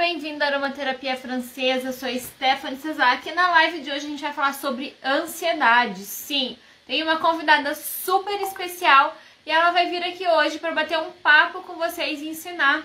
bem-vindo à Aromaterapia Francesa. Eu sou Stephanie Cesar e na live de hoje a gente vai falar sobre ansiedade. Sim, tem uma convidada super especial e ela vai vir aqui hoje para bater um papo com vocês e ensinar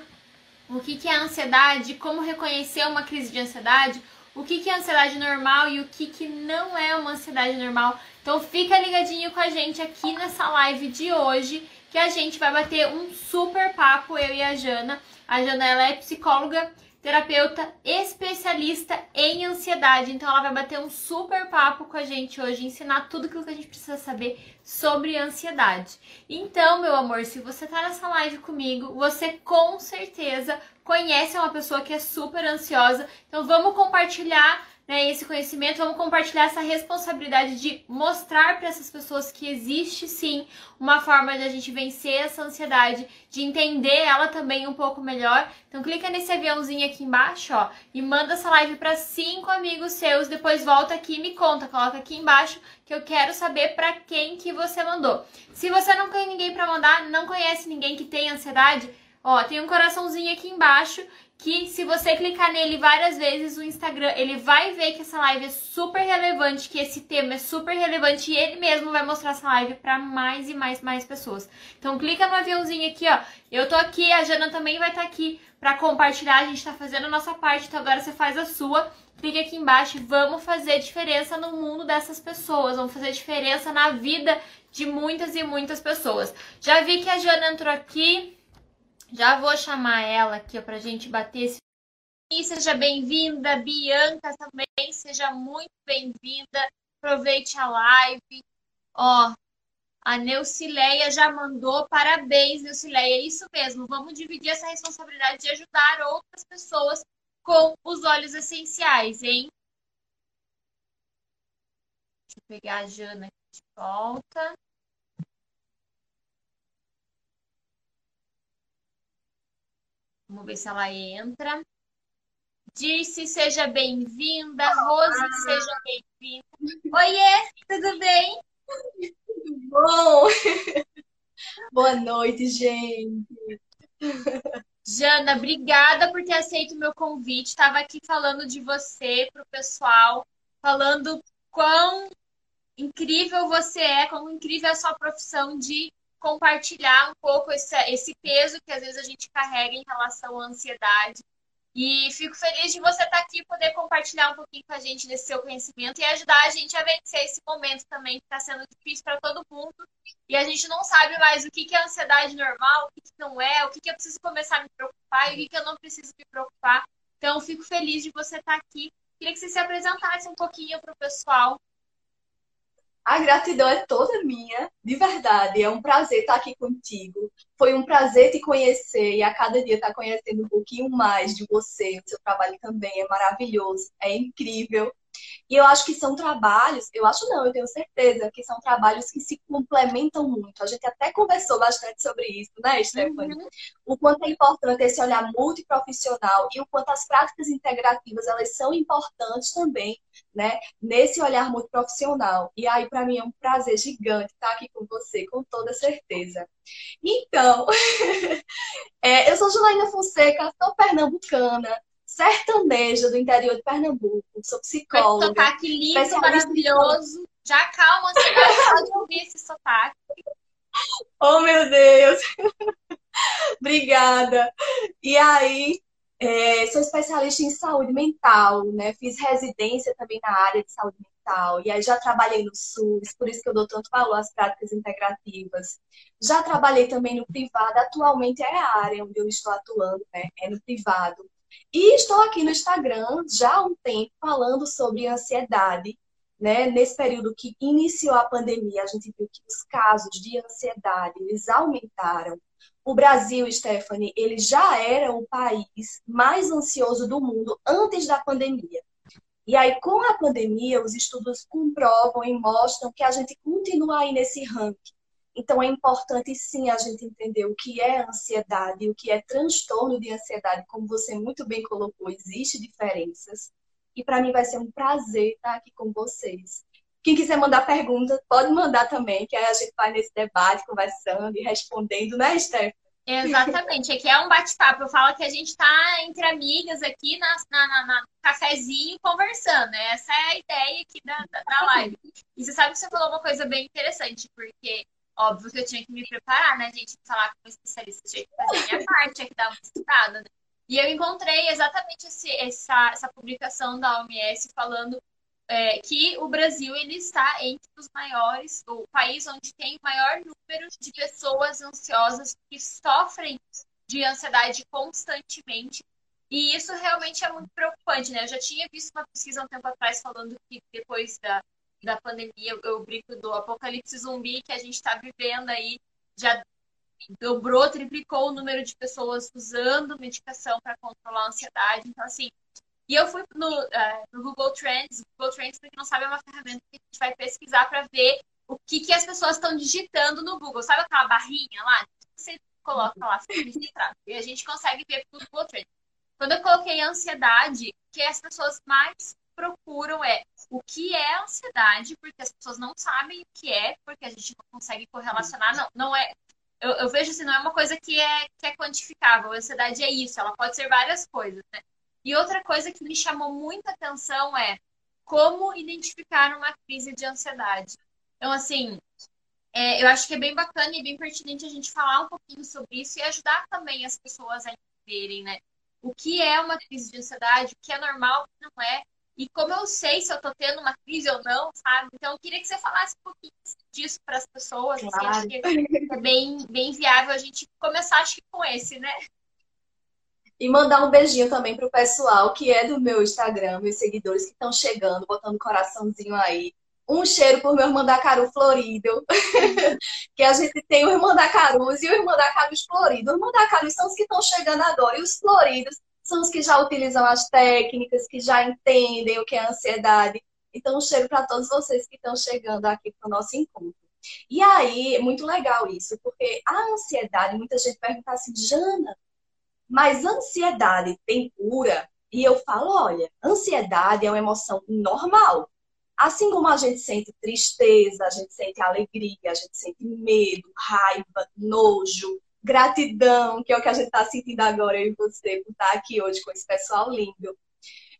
o que, que é ansiedade, como reconhecer uma crise de ansiedade, o que, que é ansiedade normal e o que, que não é uma ansiedade normal. Então fica ligadinho com a gente aqui nessa live de hoje que a gente vai bater um super papo, eu e a Jana. A Jana ela é psicóloga, terapeuta especialista em ansiedade. Então ela vai bater um super papo com a gente hoje, ensinar tudo aquilo que a gente precisa saber sobre ansiedade. Então, meu amor, se você tá nessa live comigo, você com certeza conhece uma pessoa que é super ansiosa. Então vamos compartilhar né, esse conhecimento, vamos compartilhar essa responsabilidade de mostrar para essas pessoas que existe sim uma forma de a gente vencer essa ansiedade, de entender ela também um pouco melhor. Então clica nesse aviãozinho aqui embaixo, ó, e manda essa live para cinco amigos seus, depois volta aqui e me conta, coloca aqui embaixo que eu quero saber para quem que você mandou. Se você não tem ninguém para mandar, não conhece ninguém que tem ansiedade, ó, tem um coraçãozinho aqui embaixo que se você clicar nele várias vezes, o Instagram, ele vai ver que essa live é super relevante, que esse tema é super relevante e ele mesmo vai mostrar essa live para mais e mais mais pessoas. Então clica no aviãozinho aqui, ó. Eu tô aqui, a Jana também vai estar tá aqui para compartilhar, a gente tá fazendo a nossa parte, então agora você faz a sua. Clique aqui embaixo vamos fazer diferença no mundo dessas pessoas, vamos fazer diferença na vida de muitas e muitas pessoas. Já vi que a Jana entrou aqui, já vou chamar ela aqui para a gente bater esse. E seja bem-vinda, Bianca também, seja muito bem-vinda. Aproveite a live. Ó, a Neucileia já mandou parabéns, Neucileia. É isso mesmo. Vamos dividir essa responsabilidade de ajudar outras pessoas com os óleos essenciais, hein? Deixa eu pegar a Jana aqui de volta. Vamos ver se ela entra. Disse, seja bem-vinda. Rose, seja bem-vinda. Oiê, tudo bem? Bom. Boa noite, gente. Jana, obrigada por ter aceito o meu convite. Estava aqui falando de você para o pessoal, falando quão incrível você é, quão incrível é a sua profissão de compartilhar um pouco esse, esse peso que às vezes a gente carrega em relação à ansiedade. E fico feliz de você estar aqui e poder compartilhar um pouquinho com a gente desse seu conhecimento e ajudar a gente a vencer esse momento também que está sendo difícil para todo mundo. E a gente não sabe mais o que, é ansiedade normal, o que, não é, o que, que eu preciso começar a me preocupar e o que, que eu não preciso me preocupar. Então, fico feliz de você estar aqui. Queria que você se apresentasse um pouquinho para o pessoal. A gratidão é toda minha, de verdade. É um prazer estar aqui contigo. Foi um prazer te conhecer e a cada dia estar conhecendo um pouquinho mais de você. O seu trabalho também é maravilhoso, é incrível. E eu acho que são trabalhos, eu acho não, eu tenho certeza que são trabalhos que se complementam muito. A gente até conversou bastante sobre isso, né, Stephanie? Uhum. O quanto é importante esse olhar multiprofissional e o quanto as práticas integrativas elas são importantes também, né, nesse olhar multiprofissional. E aí, para mim, é um prazer gigante estar aqui com você, com toda certeza. Então, é, eu sou Julaina Fonseca, sou pernambucana, sertaneja do interior de Pernambuco. Sou psicóloga. Sotaque lindo, maravilhoso. Já calma, você pode ouvir esse sotaque. Oh, meu Deus! Obrigada. E aí, é, sou especialista em saúde mental, né? Fiz residência também na área de saúde mental. E aí já trabalhei no SUS, por isso que eu dou tanto valor às práticas integrativas. Já trabalhei também no privado, atualmente é a área onde eu estou atuando, né? É no privado. E estou aqui no Instagram já há um tempo falando sobre ansiedade. Né? Nesse período que iniciou a pandemia, a gente viu que os casos de ansiedade eles aumentaram. O Brasil, Stephanie, ele já era o país mais ansioso do mundo antes da pandemia. E aí, com a pandemia, os estudos comprovam e mostram que a gente continua aí nesse ranking. Então, é importante sim a gente entender o que é ansiedade, o que é transtorno de ansiedade, como você muito bem colocou, existe diferenças. E para mim vai ser um prazer estar aqui com vocês. Quem quiser mandar perguntas, pode mandar também, que aí a gente vai nesse debate, conversando e respondendo, né, Steph? Exatamente, aqui é um bate-papo. Eu falo que a gente está entre amigas aqui na, na, na, na, cafezinho conversando. Essa é a ideia aqui da, da, da, live. E você sabe que você falou uma coisa bem interessante, porque óbvio que eu tinha que me preparar, né, gente? Falar com um especialista, tinha que fazer a minha parte, tinha que dar uma estudada, né? E eu encontrei exatamente esse, essa, essa publicação da OMS falando é, que o Brasil ele está entre os maiores, o país onde tem o maior número de pessoas ansiosas que sofrem de ansiedade constantemente. E isso realmente é muito preocupante, né? Eu já tinha visto uma pesquisa um tempo atrás falando que depois da, da pandemia, eu brinco do apocalipse zumbi que a gente está vivendo aí, já dobrou, triplicou o número de pessoas usando medicação para controlar a ansiedade. Então, assim, e eu fui no, uh, no Google Trends. O Google Trends, para quem não sabe, é uma ferramenta que a gente vai pesquisar para ver o que, que as pessoas estão digitando no Google. Sabe aquela barrinha lá? Você coloca lá. E a gente consegue ver pelo Google Trends. Quando eu coloquei ansiedade, o que as pessoas mais procuram é o que é ansiedade, porque as pessoas não sabem o que é, porque a gente não consegue correlacionar. Não, não é. Eu, eu vejo assim, não é uma coisa que é, que é quantificável. A ansiedade é isso, ela pode ser várias coisas, né? E outra coisa que me chamou muita atenção é como identificar uma crise de ansiedade. Então, assim, é, eu acho que é bem bacana e bem pertinente a gente falar um pouquinho sobre isso e ajudar também as pessoas a entenderem, né? O que é uma crise de ansiedade, o que é normal, o que não é, e como eu sei se eu tô tendo uma crise ou não, sabe? Então, eu queria que você falasse um pouquinho disso para as pessoas. Claro. Assim, acho que é bem, bem viável a gente começar, acho que com esse, né? E mandar um beijinho também pro pessoal que é do meu Instagram, meus seguidores que estão chegando, botando coraçãozinho aí. Um cheiro por meu Irmandacaru florido. que a gente tem o Irmandacarus e o Irmandacarus florido. Os Irmandacarus são os que estão chegando agora. E os floridos são os que já utilizam as técnicas, que já entendem o que é ansiedade. Então, um cheiro para todos vocês que estão chegando aqui para o nosso encontro. E aí, é muito legal isso, porque a ansiedade, muita gente pergunta assim, Jana, mas ansiedade tem cura? E eu falo, olha, ansiedade é uma emoção normal. Assim como a gente sente tristeza, a gente sente alegria, a gente sente medo, raiva, nojo, gratidão, que é o que a gente está sentindo agora, eu e você, por estar aqui hoje com esse pessoal lindo.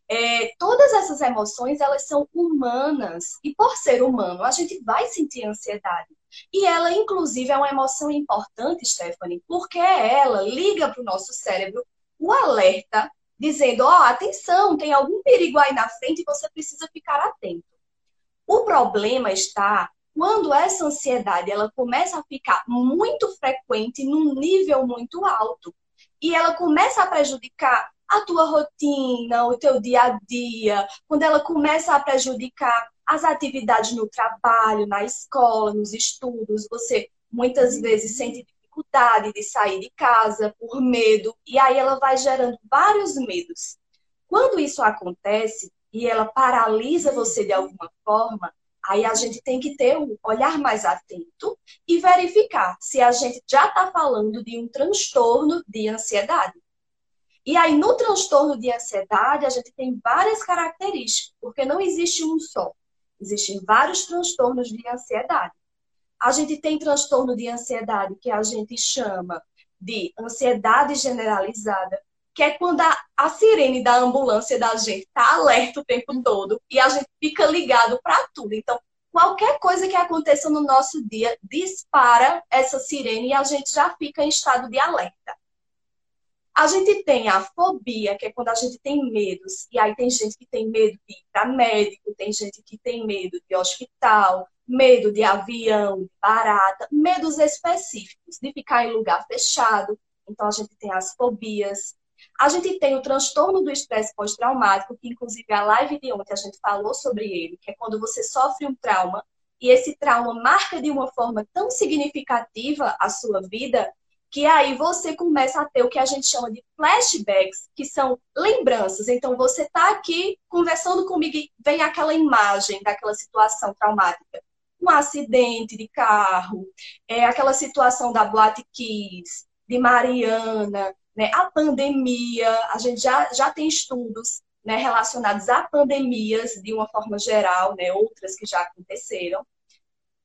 É, todas essas emoções, elas são humanas. E por ser humano, a gente vai sentir ansiedade. E ela, inclusive, é uma emoção importante, Stephanie, porque ela liga para o nosso cérebro o alerta, dizendo: ó, oh, atenção, tem algum perigo aí na frente e você precisa ficar atento. O problema está quando essa ansiedade ela começa a ficar muito frequente, num nível muito alto, e ela começa a prejudicar a tua rotina, o teu dia a dia, quando ela começa a prejudicar as atividades no trabalho, na escola, nos estudos, você muitas vezes sente dificuldade de sair de casa por medo, e aí ela vai gerando vários medos. Quando isso acontece e ela paralisa você de alguma forma, aí a gente tem que ter um olhar mais atento e verificar se a gente já está falando de um transtorno de ansiedade. E aí, no transtorno de ansiedade, a gente tem várias características, porque não existe um só. Existem vários transtornos de ansiedade. A gente tem transtorno de ansiedade que a gente chama de ansiedade generalizada, que é quando a, a sirene da ambulância da gente está alerta o tempo todo e a gente fica ligado para tudo. Então, qualquer coisa que aconteça no nosso dia dispara essa sirene e a gente já fica em estado de alerta. A gente tem a fobia, que é quando a gente tem medos, e aí tem gente que tem medo de ir para médico, tem gente que tem medo de hospital, medo de avião, de barata, medos específicos, de ficar em lugar fechado. Então a gente tem as fobias. A gente tem o transtorno do estresse pós-traumático, que inclusive a live de ontem a gente falou sobre ele, que é quando você sofre um trauma e esse trauma marca de uma forma tão significativa a sua vida que aí você começa a ter o que a gente chama de flashbacks, que são lembranças. Então, você está aqui conversando comigo e vem aquela imagem daquela situação traumática. Um acidente de carro, é aquela situação da Boate Kiss, de Mariana, né? a pandemia. A gente já, já tem estudos né, relacionados a pandemias de uma forma geral, né? outras que já aconteceram,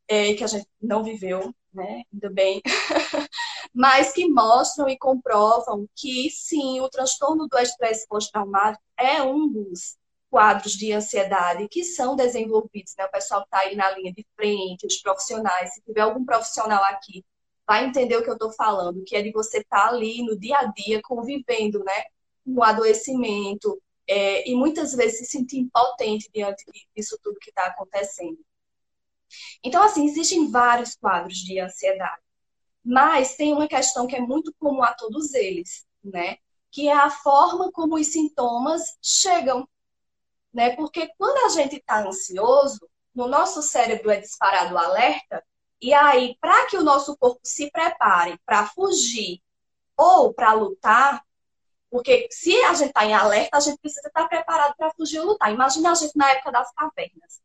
é, que a gente não viveu, né? ainda bem. mas que mostram e comprovam que sim, o transtorno do estresse pós-traumático é um dos quadros de ansiedade que são desenvolvidos, né? O pessoal está aí na linha de frente, os profissionais, se tiver algum profissional aqui, vai entender o que eu estou falando, que é de você estar tá ali no dia a dia convivendo, né? Com o adoecimento é, e muitas vezes se sentir impotente diante disso tudo que está acontecendo. Então, assim, existem vários quadros de ansiedade. Mas tem uma questão que é muito comum a todos eles, né? Que é a forma como os sintomas chegam, né? Porque quando a gente está ansioso, no nosso cérebro é disparado o alerta, e aí, para que o nosso corpo se prepare para fugir ou para lutar, porque se a gente está em alerta, a gente precisa estar tá preparado para fugir ou lutar. Imagina a gente na época das cavernas.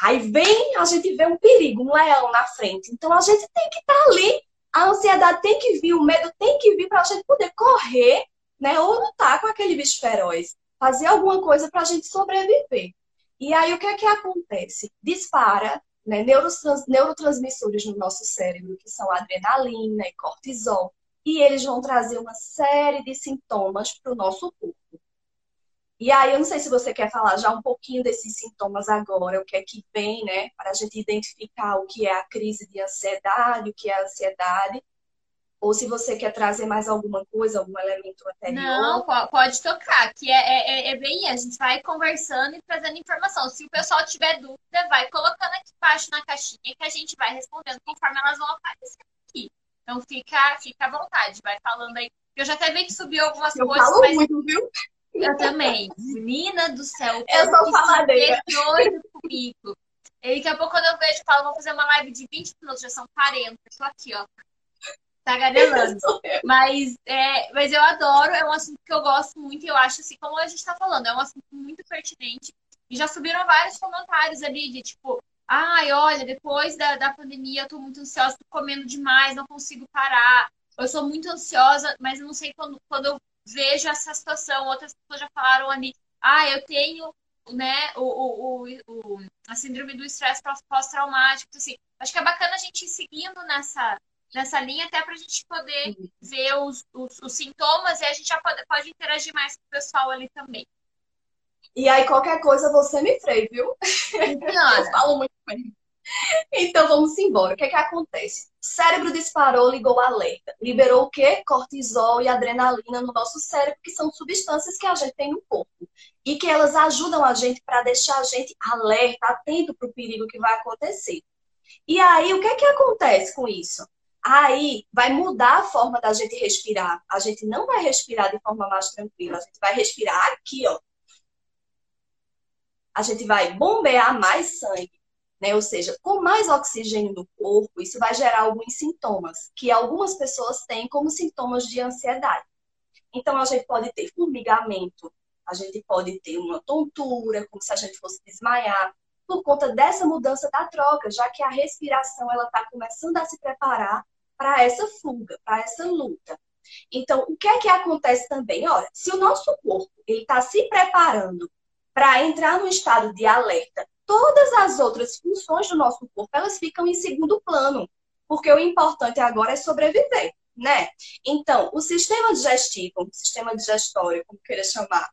Aí vem, a gente vê um perigo, um leão na frente. Então a gente tem que estar tá ali, a ansiedade tem que vir, o medo tem que vir para a gente poder correr, né? Ou lutar com aquele bicho feroz. Fazer alguma coisa para a gente sobreviver. E aí o que é que acontece? Dispara né, neurotrans, neurotransmissores no nosso cérebro, que são adrenalina e cortisol. E eles vão trazer uma série de sintomas para o nosso corpo. E aí, eu não sei se você quer falar já um pouquinho desses sintomas agora, o que é que vem, né? Para a gente identificar o que é a crise de ansiedade, o que é a ansiedade. Ou se você quer trazer mais alguma coisa, algum elemento anterior. Não, pode tocar, que é, é, é, é bem a gente vai conversando e trazendo informação. Se o pessoal tiver dúvida, vai colocando aqui embaixo na caixinha que a gente vai respondendo conforme elas vão aparecendo aqui. Então fica, fica à vontade, vai falando aí. Eu já até vi que subiu algumas eu coisas. Falo mas... muito, viu? Eu também. Menina do céu. Eu sou faladeira. doido comigo. E daqui a pouco, quando eu vejo, eu falo, vou fazer uma live de 20 minutos, já são 40. Estou aqui, ó. Tagarelando. Mas, é, mas eu adoro, é um assunto que eu gosto muito e eu acho, assim, como a gente está falando, é um assunto muito pertinente. E já subiram vários comentários ali de tipo, ai, olha, depois da, da pandemia eu tô muito ansiosa, tô comendo demais, não consigo parar. Eu sou muito ansiosa, mas eu não sei quando, quando eu vejo essa situação. Outras pessoas já falaram ali, ah, eu tenho né, o, o, o, a síndrome do estresse pós-traumático. Então, assim, acho que é bacana a gente ir seguindo nessa, nessa linha, até para a gente poder ver os, os, os, sintomas e a gente já pode, pode interagir mais com o pessoal ali também. E aí, qualquer coisa, você me freia, viu? Eu falo muito bem. Então vamos embora. O que é que acontece? O cérebro disparou, ligou alerta. Liberou o quê? Cortisol e adrenalina no nosso cérebro, que são substâncias que a gente tem no corpo. E que elas ajudam a gente para deixar a gente alerta, atento para o perigo que vai acontecer. E aí, o que é que acontece com isso? Aí vai mudar a forma da gente respirar. A gente não vai respirar de forma mais tranquila. A gente vai respirar aqui, ó. A gente vai bombear mais sangue né? Ou seja, com mais oxigênio no corpo, isso vai gerar alguns sintomas que algumas pessoas têm como sintomas de ansiedade. Então, a gente pode ter formigamento, a gente pode ter uma tontura, como se a gente fosse desmaiar, por conta dessa mudança da troca, já que a respiração ela está começando a se preparar para essa fuga, para essa luta. Então, o que é que acontece também? Olha, se o nosso corpo está se preparando para entrar no estado de alerta todas as outras funções do nosso corpo, elas ficam em segundo plano, porque o importante agora é sobreviver, né? Então, o sistema digestivo, o sistema digestório, como queira chamar,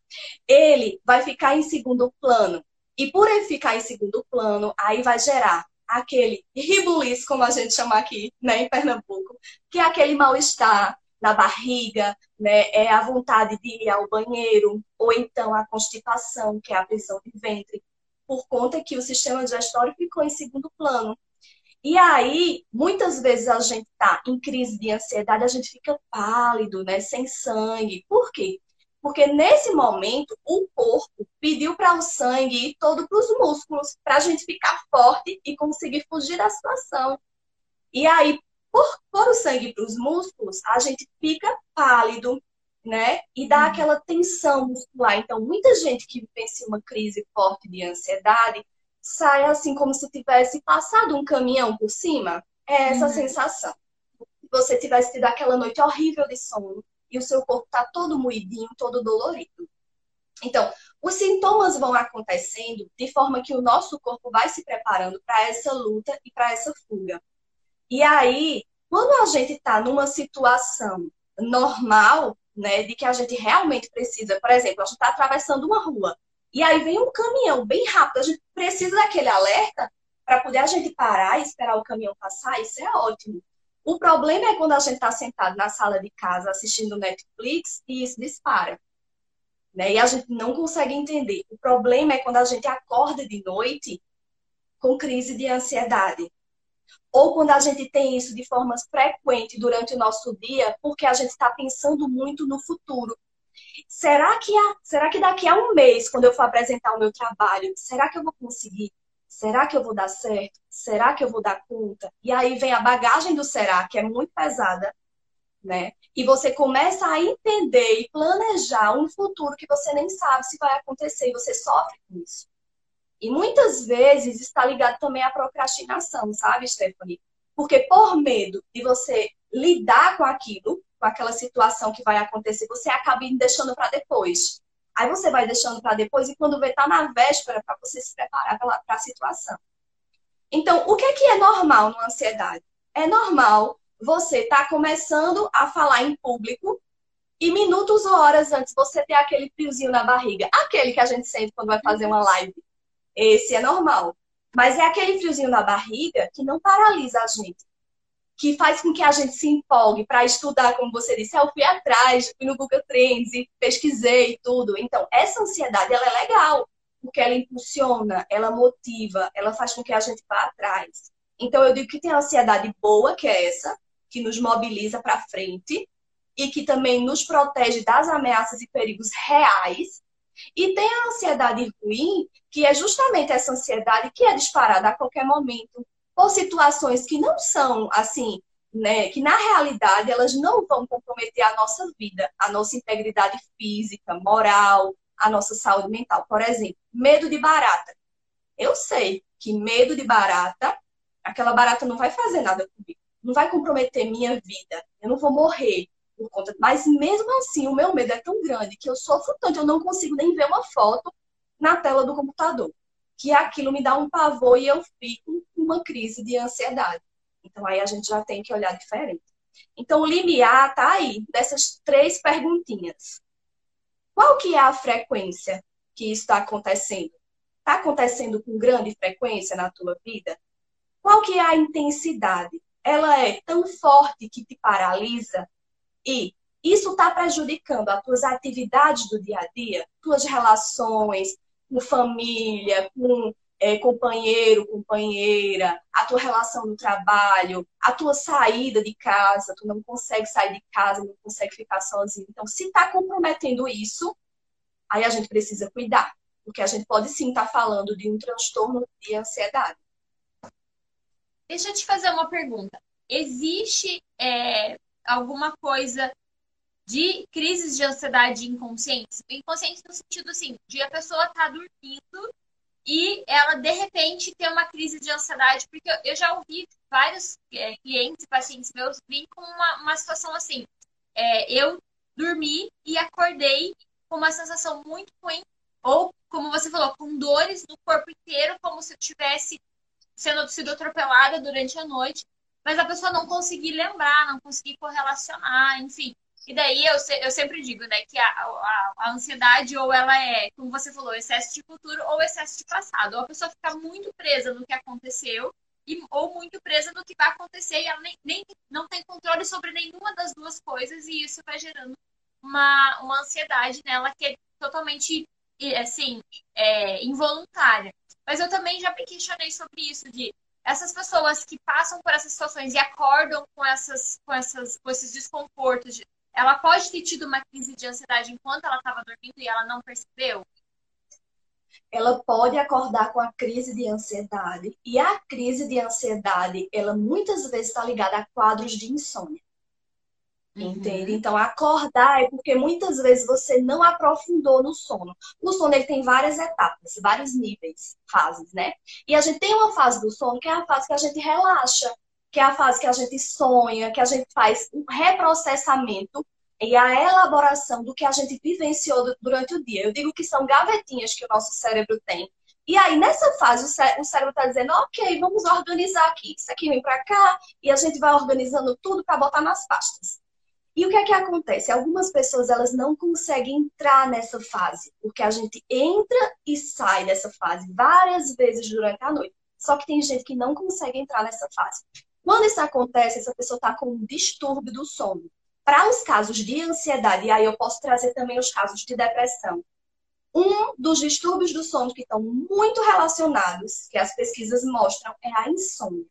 ele vai ficar em segundo plano. E por ele ficar em segundo plano, aí vai gerar aquele ribuliço, como a gente chama aqui, né, em Pernambuco, que é aquele mal-estar na barriga, né, é a vontade de ir ao banheiro, ou então a constipação, que é a prisão de ventre por conta que o sistema digestório ficou em segundo plano. E aí, muitas vezes a gente está em crise de ansiedade, a gente fica pálido, né, sem sangue. Por quê? Porque nesse momento o corpo pediu para o sangue ir todo para os músculos, para a gente ficar forte e conseguir fugir da situação. E aí, por pôr o sangue para os músculos, a gente fica pálido, né? E dá uhum. aquela tensão muscular. Então, muita gente que vivencia uma crise forte de ansiedade sai assim como se tivesse passado um caminhão por cima. É essa uhum. sensação. Se você tivesse tido aquela noite horrível de sono e o seu corpo está todo moidinho, todo dolorido. Então, os sintomas vão acontecendo de forma que o nosso corpo vai se preparando para essa luta e para essa fuga. E aí, Quando a gente está numa situação normal, né, de que a gente realmente precisa, por exemplo, a gente está atravessando uma rua e aí vem um caminhão bem rápido, a gente precisa daquele alerta para poder a gente parar e esperar o caminhão passar, isso é ótimo. O problema é quando a gente está sentado na sala de casa assistindo Netflix e isso dispara. Né? E a gente não consegue entender. O problema é quando a gente acorda de noite com crise de ansiedade. Ou quando a gente tem isso de forma frequente durante o nosso dia, porque a gente está pensando muito no futuro. Será que, será que daqui a um mês, quando eu for apresentar o meu trabalho, será que eu vou conseguir? Será que eu vou dar certo? Será que eu vou dar conta? E aí vem a bagagem do será, que é muito pesada, né? E você começa a entender e planejar um futuro que você nem sabe se vai acontecer e você sofre com isso. E muitas vezes está ligado também à procrastinação, sabe, Stephanie? Porque por medo de você lidar com aquilo, com aquela situação que vai acontecer, você acaba deixando para depois. Aí você vai deixando para depois e quando vê, tá na véspera para você se preparar para a situação. Então, o que é que é normal numa ansiedade? É normal você estar tá começando a falar em público e minutos ou horas antes você ter aquele friozinho na barriga. Aquele que a gente sente quando vai fazer uma live. Esse é normal. Mas é aquele friozinho na barriga que não paralisa a gente. Que faz com que a gente se empolgue para estudar, como você disse. Eu fui atrás, fui no Google Trends, pesquisei tudo. Então, essa ansiedade, ela é legal. Porque ela impulsiona, ela motiva, ela faz com que a gente vá atrás. Então, eu digo que tem a ansiedade boa, que é essa, que nos mobiliza para frente e que também nos protege das ameaças e perigos reais. E tem a ansiedade ruim, que é justamente essa ansiedade que é disparada a qualquer momento por situações que não são assim, né, que na realidade elas não vão comprometer a nossa vida, a nossa integridade física, moral, a nossa saúde mental. Por exemplo, medo de barata. Eu sei que medo de barata, aquela barata não vai fazer nada comigo não vai comprometer minha vida, eu não vou morrer por conta. Mas mesmo assim, o meu medo é tão grande que eu sofro tanto, eu não consigo nem ver uma foto na tela do computador. Que aquilo me dá um pavor e eu fico com uma crise de ansiedade. Então aí a gente já tem que olhar diferente. Então o limiar tá aí, dessas três perguntinhas. Qual que é a frequência que isso está acontecendo? Está acontecendo com grande frequência na tua vida? Qual que é a intensidade? ela é tão forte que te paralisa e isso está prejudicando as tuas atividades do dia a dia, tuas relações com família, com é, companheiro, companheira, a tua relação no trabalho, a tua saída de casa, tu não consegue sair de casa, não consegue ficar sozinho. Então, se está comprometendo isso, aí a gente precisa cuidar, porque a gente pode sim estar tá falando de um transtorno de ansiedade. Deixa eu te fazer uma pergunta. Existe é, alguma coisa de crises de ansiedade inconsciente? Inconsciente no sentido assim, de a pessoa estar tá dormindo e ela de repente ter uma crise de ansiedade, porque eu já ouvi vários é, clientes, pacientes meus vir com uma, uma situação assim. É, eu dormi e acordei com uma sensação muito ruim, ou como você falou, com dores no corpo inteiro, como se eu tivesse sendo sido atropelada durante a noite, mas a pessoa não conseguir lembrar, não conseguir correlacionar, enfim. E daí eu, eu sempre digo, né, que a, a, a, ansiedade ou ela é, como você falou, excesso de futuro ou excesso de passado. Ou a pessoa fica muito presa no que aconteceu e, ou muito presa no que vai acontecer e ela nem, nem não tem controle sobre nenhuma das duas coisas e isso vai gerando uma, uma ansiedade nela que é totalmente, assim, é, involuntária. Mas eu também já me questionei sobre isso, de essas pessoas que passam por essas situações e acordam com, essas, com, essas, com esses desconfortos, de, ela pode ter tido uma crise de ansiedade enquanto ela estava dormindo e ela não percebeu? Ela pode acordar com a crise de ansiedade. E a crise de ansiedade, ela muitas vezes está ligada a quadros de insônia. Entende? Uhum. Então, acordar é porque muitas vezes você não aprofundou no sono. O sono ele tem várias etapas, vários níveis, fases, né? E a gente tem uma fase do sono que é a fase que a gente relaxa, que é a fase que a gente sonha, que a gente faz um reprocessamento e a elaboração do que a gente vivenciou durante o dia. Eu digo que são gavetinhas que o nosso cérebro tem, E aí, nessa fase, o, o cérebro está dizendo, ok, vamos organizar aqui. Isso aqui vem para cá, e a gente vai organizando tudo para botar nas pastas. E o que é que acontece? Algumas pessoas elas não conseguem entrar nessa fase, porque a gente entra e sai dessa fase várias vezes durante a noite. Só que tem gente que não consegue entrar nessa fase. Quando isso acontece, essa pessoa está com um distúrbio do sono. Para os casos de ansiedade, e aí eu posso trazer também os casos de depressão, um dos distúrbios do sono que estão muito relacionados, que as pesquisas mostram, é a insônia.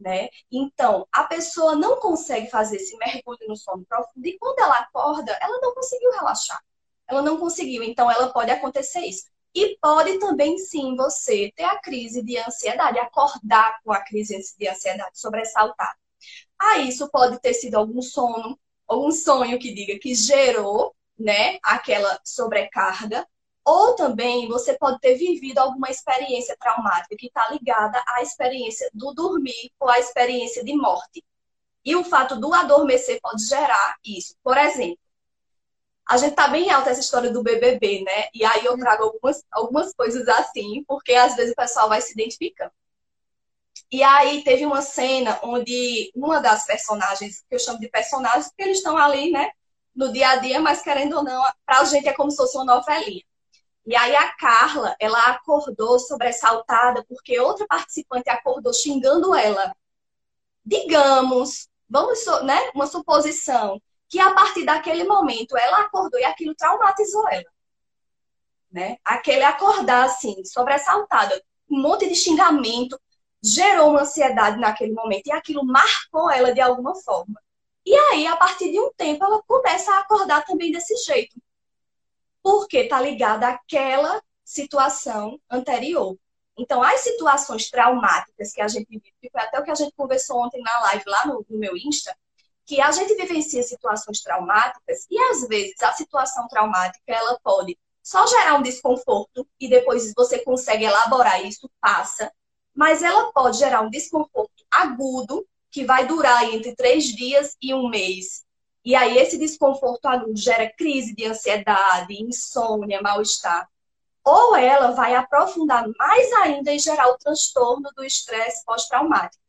Né? Então, a pessoa não consegue fazer esse mergulho no sono profundo e quando ela acorda, ela não conseguiu relaxar. Ela não conseguiu, então ela pode acontecer isso. E pode também, sim, você ter a crise de ansiedade, acordar com a crise de ansiedade sobressaltada. Ah, isso pode ter sido algum sono, algum sonho que diga que gerou, né, aquela sobrecarga, ou também você pode ter vivido alguma experiência traumática que está ligada à experiência do dormir ou à experiência de morte. E o fato do adormecer pode gerar isso. Por exemplo, a gente tá bem alta essa história do BBB, né? E aí eu trago algumas, algumas coisas assim, porque às vezes o pessoal vai se identificando. E aí teve uma cena onde uma das personagens, que eu chamo de personagens, porque eles estão ali, né, no dia a dia, mas querendo ou não, pra gente é como se fosse uma novelinha. E aí a Carla, ela acordou sobressaltada porque outra participante acordou xingando ela. Digamos, vamos, né, uma suposição, que a partir daquele momento ela acordou e aquilo traumatizou ela. Né? Aquele acordar assim, sobressaltada, um monte de xingamento, gerou uma ansiedade naquele momento e aquilo marcou ela de alguma forma. E aí, a partir de um tempo, ela começa a acordar também desse jeito porque está ligada àquela situação anterior. Então, as situações traumáticas que a gente vive, foi até o que a gente conversou ontem na live lá no, no meu Insta, que a gente vivencia situações traumáticas e às vezes a situação traumática ela pode só gerar um desconforto e depois você consegue elaborar isso, passa, mas ela pode gerar um desconforto agudo que vai durar entre três dias e um mês. E aí esse desconforto agudo gera crise de ansiedade, insônia, mal-estar. Ou ela vai aprofundar mais ainda e gerar o transtorno do estresse pós-traumático.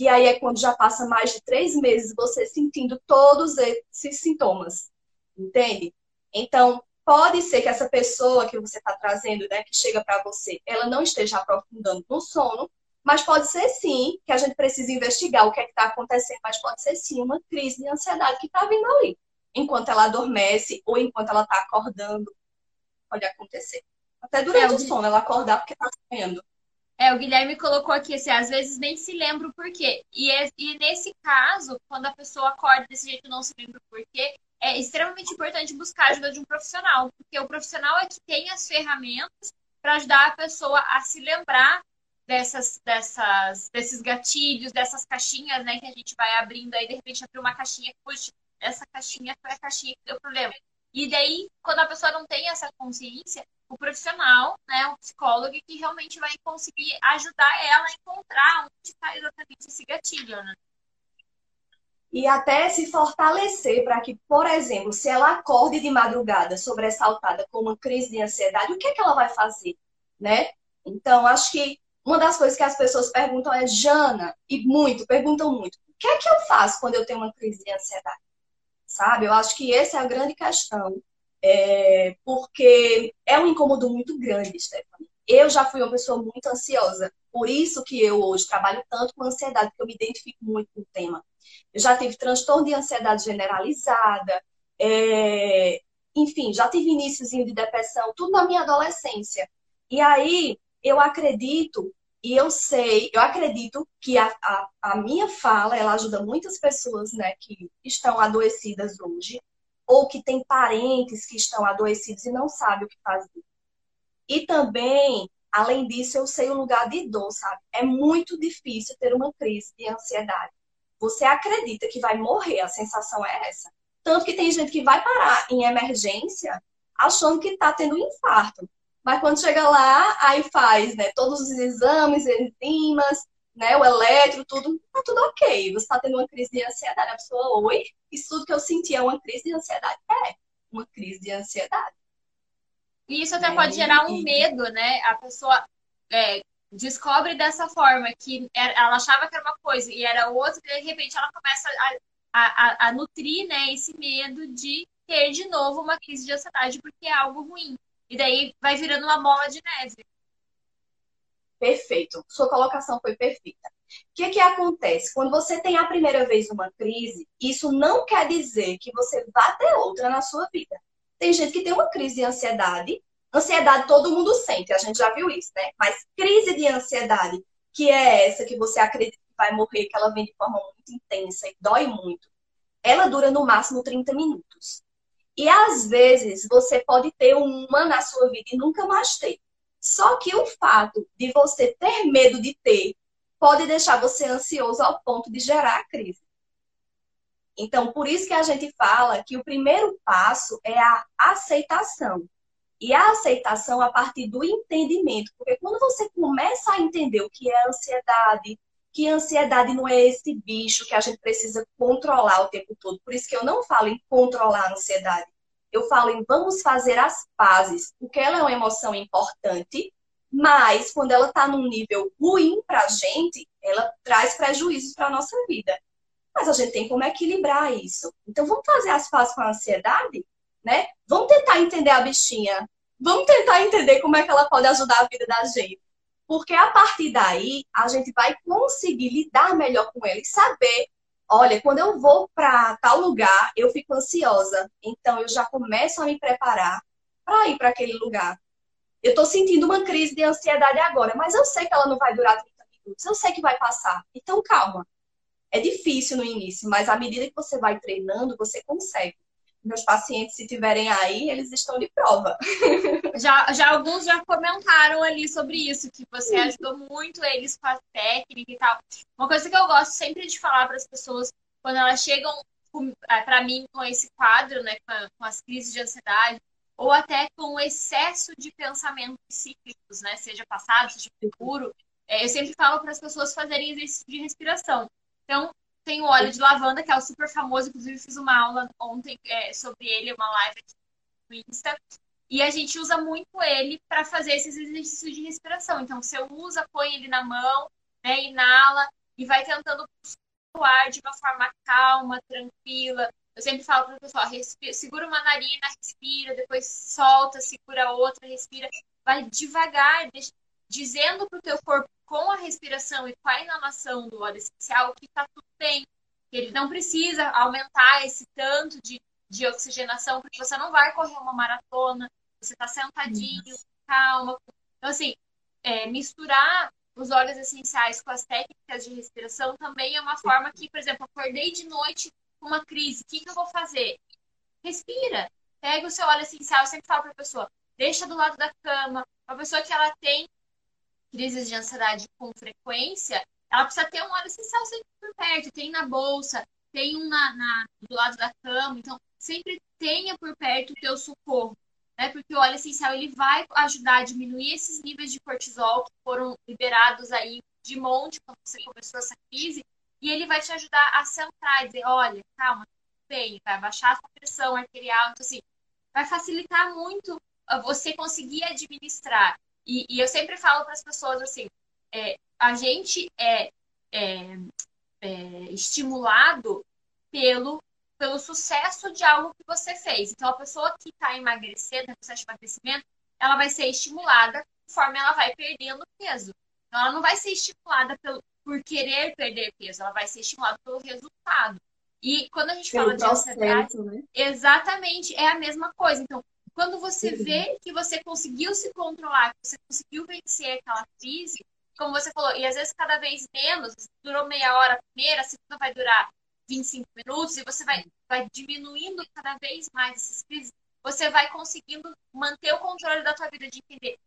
Que aí é quando já passa mais de três meses você sentindo todos esses sintomas. Entende? Então, pode ser que essa pessoa que você está trazendo, né, que chega para você, ela não esteja aprofundando no sono, mas pode ser sim que a gente precise investigar o que é está acontecendo, mas pode ser sim uma crise de ansiedade que está vindo ali. Enquanto ela adormece ou enquanto ela está acordando, pode acontecer. Até durante é, o sono, ela acordar porque está sonhando. É, o Guilherme colocou aqui assim, às vezes nem se lembra o porquê. E, é, e nesse caso, quando a pessoa acorda desse jeito e não se lembra o porquê, é extremamente importante buscar a ajuda de um profissional, porque o profissional é que tem as ferramentas para ajudar a pessoa a se lembrar dessas, dessas, desses gatilhos, dessas caixinhas, né, que a gente vai abrindo aí, de repente abrir uma caixinha, puxa, essa caixinha foi a caixinha que deu problema. E daí, quando a pessoa não tem essa consciência, o profissional, né, o psicólogo, que realmente vai conseguir ajudar ela a encontrar onde está exatamente esse gatilho, né? E até se fortalecer para que, por exemplo, se ela acorde de madrugada sobressaltada com uma crise de ansiedade, o que é que ela vai fazer, né? Então, acho que uma das coisas que as pessoas perguntam é, Jana, e muito, perguntam muito, o que é que eu faço quando eu tenho uma crise de ansiedade? Sabe? Eu acho que essa é a grande questão, é, porque é um incômodo muito grande, Stephanie. Eu já fui uma pessoa muito ansiosa, por isso que eu hoje trabalho tanto com ansiedade, porque eu me identifico muito com o tema. Eu já tive transtorno de ansiedade generalizada, é, enfim, já tive iníciozinho de depressão, tudo na minha adolescência. E aí, eu acredito e eu sei, eu acredito que a, a, a, minha fala, ela ajuda muitas pessoas, né, que estão adoecidas hoje, ou que têm parentes que estão adoecidos e não sabem o que fazer. E também, além disso, eu sei o lugar de dor, sabe? É muito difícil ter uma crise de ansiedade. Você acredita que vai morrer, a sensação é essa. Tanto que tem gente que vai parar em emergência achando que está tendo um infarto. Mas quando chega lá, aí faz, né, todos os exames, enzimas, né, o eletro, tudo, tá tudo ok. Você tá tendo uma crise de ansiedade. A pessoa, oi, isso tudo que eu senti é uma crise de ansiedade. É, uma crise de ansiedade. E isso até é, pode gerar um medo, né? A pessoa é, descobre dessa forma que ela achava que era uma coisa e era outra, e de repente ela começa a, a, a nutrir né, esse medo de ter de novo uma crise de ansiedade porque é algo ruim. E daí vai virando uma bola de neve. Perfeito. Sua colocação foi perfeita. O que, que acontece? Quando você tem a primeira vez uma crise, isso não quer dizer que você vá ter outra na sua vida. Tem gente que tem uma crise de ansiedade. Ansiedade todo mundo sente, a gente já viu isso, né? Mas crise de ansiedade, que é essa que você acredita que vai morrer, que ela vem de forma muito intensa e dói muito, ela dura no máximo 30 minutos. E às vezes você pode ter uma na sua vida e nunca mais ter. Só que o fato de você ter medo de ter pode deixar você ansioso ao ponto de gerar a crise. Então, por isso que a gente fala que o primeiro passo é a aceitação. E a aceitação a partir do entendimento. Porque quando você começa a entender o que é ansiedade, que ansiedade não é esse bicho que a gente precisa controlar o tempo todo. Por isso que eu não falo em controlar a ansiedade. Eu falo em vamos fazer as pazes, porque ela é uma emoção importante, mas quando ela está num nível ruim para a gente, ela traz prejuízos para a nossa vida. Mas a gente tem como equilibrar isso. Então vamos fazer as pazes com a ansiedade, né? Vamos tentar entender a bichinha. Vamos tentar entender como é que ela pode ajudar a vida da gente. Porque a partir daí, a gente vai conseguir lidar melhor com ela e saber olha, quando eu vou para tal lugar, eu fico ansiosa. Então eu já começo a me preparar para ir para aquele lugar. Eu estou sentindo uma crise de ansiedade agora, mas eu sei que ela não vai durar 30 minutos, eu sei que vai passar. Então calma. É difícil no início, mas à medida que você vai treinando, você consegue. Meus pacientes, se tiverem aí, eles estão de prova. Já, já alguns já comentaram ali sobre isso, que você ajudou muito eles com a técnica e tal. Uma coisa que eu gosto sempre de falar para as pessoas quando elas chegam é, para mim com esse quadro, né, com, as crises de ansiedade, ou até com o excesso de pensamentos cíclicos, né, seja passado, seja futuro, é, eu sempre falo para as pessoas fazerem exercício de respiração. Então, tem o óleo de lavanda, que é o super famoso, inclusive fiz uma aula ontem é, sobre ele, uma live aqui no Insta. E a gente usa muito ele para fazer esses exercícios de respiração. Então, você usa, põe ele na mão, né, inala e vai tentando o ar de uma forma calma, tranquila. Eu sempre falo para o pessoal, respira, segura uma narina, respira, depois solta, segura outra, respira. Vai devagar, deixa, dizendo para o teu corpo com a respiração e com a inalação do óleo essencial que está tudo bem. Ele não precisa aumentar esse tanto de, de oxigenação, porque você não vai correr uma maratona, você está sentadinho, calma. Então, assim, é, misturar os óleos essenciais com as técnicas de respiração também é uma forma que, por exemplo, acordei de noite com uma crise, o que, que eu vou fazer? Respira. Pega o seu óleo essencial, eu sempre falo para a pessoa, deixa do lado da cama. Uma pessoa que ela tem crises de ansiedade com frequência, ela precisa ter um óleo essencial sempre por perto. Tem na bolsa, tem um na, na, do lado da cama. Então, sempre tenha por perto o teu socorro. Né? Porque o óleo essencial ele vai ajudar a diminuir esses níveis de cortisol que foram liberados aí de monte quando você começou essa crise. E ele vai te ajudar a centrar e dizer, olha, calma, bem, vai baixar a sua pressão arterial. Então, assim, vai facilitar muito você conseguir administrar. E, e eu sempre falo para as pessoas assim: é, a gente é, é, é estimulado pelo, pelo sucesso de algo que você fez. Então, a pessoa que está emagrecendo, no processo de emagrecimento, ela vai ser estimulada conforme ela vai perdendo peso. Então, ela não vai ser estimulada pelo, por querer perder peso, ela vai ser estimulada pelo resultado. E quando a gente pelo fala de ansiedade, né? exatamente, é a mesma coisa. Então, quando você vê que você conseguiu se controlar, que você conseguiu vencer aquela crise, como você falou, e às vezes cada vez menos, durou meia hora a primeira, a segunda vai durar 25 minutos, e você vai, vai diminuindo cada vez mais essas crises, você vai conseguindo manter o controle da tua vida, de entender,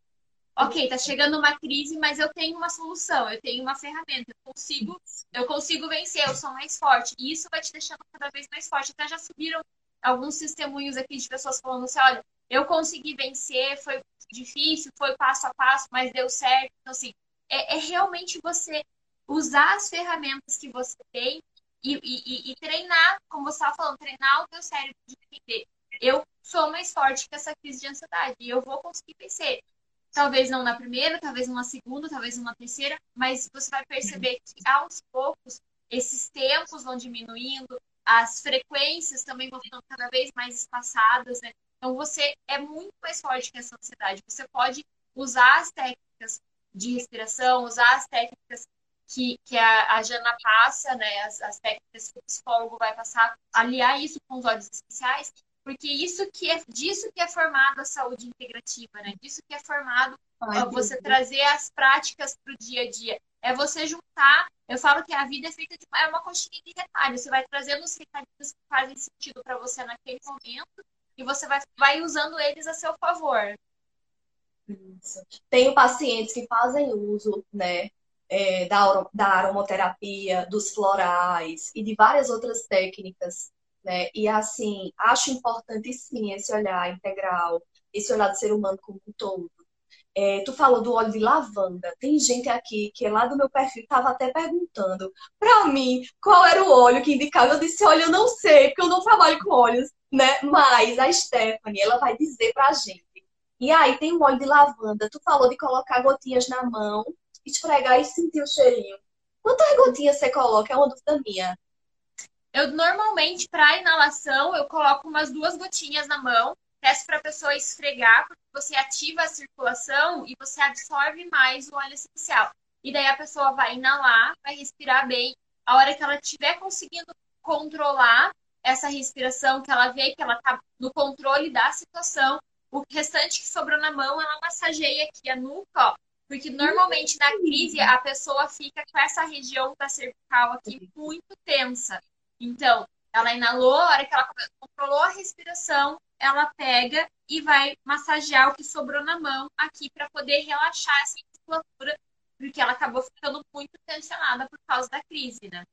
ok, tá chegando uma crise, mas eu tenho uma solução, eu tenho uma ferramenta, eu consigo, eu consigo vencer, eu sou mais forte. E isso vai te deixando cada vez mais forte. Até já subiram alguns testemunhos aqui de pessoas falando assim, olha, eu consegui vencer, foi difícil, foi passo a passo, mas deu certo. Então, assim, é, é realmente você usar as ferramentas que você tem e, e, e treinar, como você estava falando, treinar o teu cérebro de entender. Eu sou mais forte que essa crise de ansiedade e eu vou conseguir vencer. Talvez não na primeira, talvez numa segunda, talvez numa terceira, mas você vai perceber que aos poucos esses tempos vão diminuindo, as frequências também vão ficando cada vez mais espaçadas, né? Então você é muito mais forte que essa ansiedade. Você pode usar as técnicas de respiração, usar as técnicas que, que a, a Jana passa, né? As, as técnicas que o psicólogo vai passar, aliar isso com os olhos especiais, porque isso que é disso que é formado a saúde integrativa, né? Disso que é formado Ai, você trazer as práticas para o dia a dia. É você juntar. Eu falo que a vida é feita de é uma coxinha de retalhos. Você vai trazendo os retalhos que fazem sentido para você naquele momento e você vai, vai usando eles a seu favor. Isso. Tenho pacientes que fazem uso, né, é, da, da aromaterapia, dos florais e de várias outras técnicas né? E assim, acho importante sim esse olhar integral, esse olhar do ser humano como um todo. É, tu falou do óleo de lavanda. Tem gente aqui que é lá do meu perfil estava até perguntando para mim qual era o óleo que indicava. Eu disse, olha, eu não sei, porque eu não trabalho com óleos, né? Mas a Stephanie, ela vai dizer pra gente. E aí tem um óleo de lavanda. Tu falou de colocar gotinhas na mão, esfregar e sentir o cheirinho. Quantas gotinhas você coloca? É uma dúvida minha. Eu normalmente, para inalação, eu coloco umas duas gotinhas na mão, peço para a pessoa esfregar, porque você ativa a circulação e você absorve mais o óleo essencial. E daí a pessoa vai inalar, vai respirar bem. A hora que ela estiver conseguindo controlar essa respiração, que ela vê que ela está no controle da situação, o restante que sobrou na mão, ela massageia aqui a nuca, ó. Porque normalmente na crise a pessoa fica com essa região da cervical aqui muito tensa. Então, ela inalou, a hora que ela controlou a respiração, ela pega e vai massagear o que sobrou na mão aqui para poder relaxar essa musculatura, porque ela acabou ficando muito tensionada por causa da crise, né?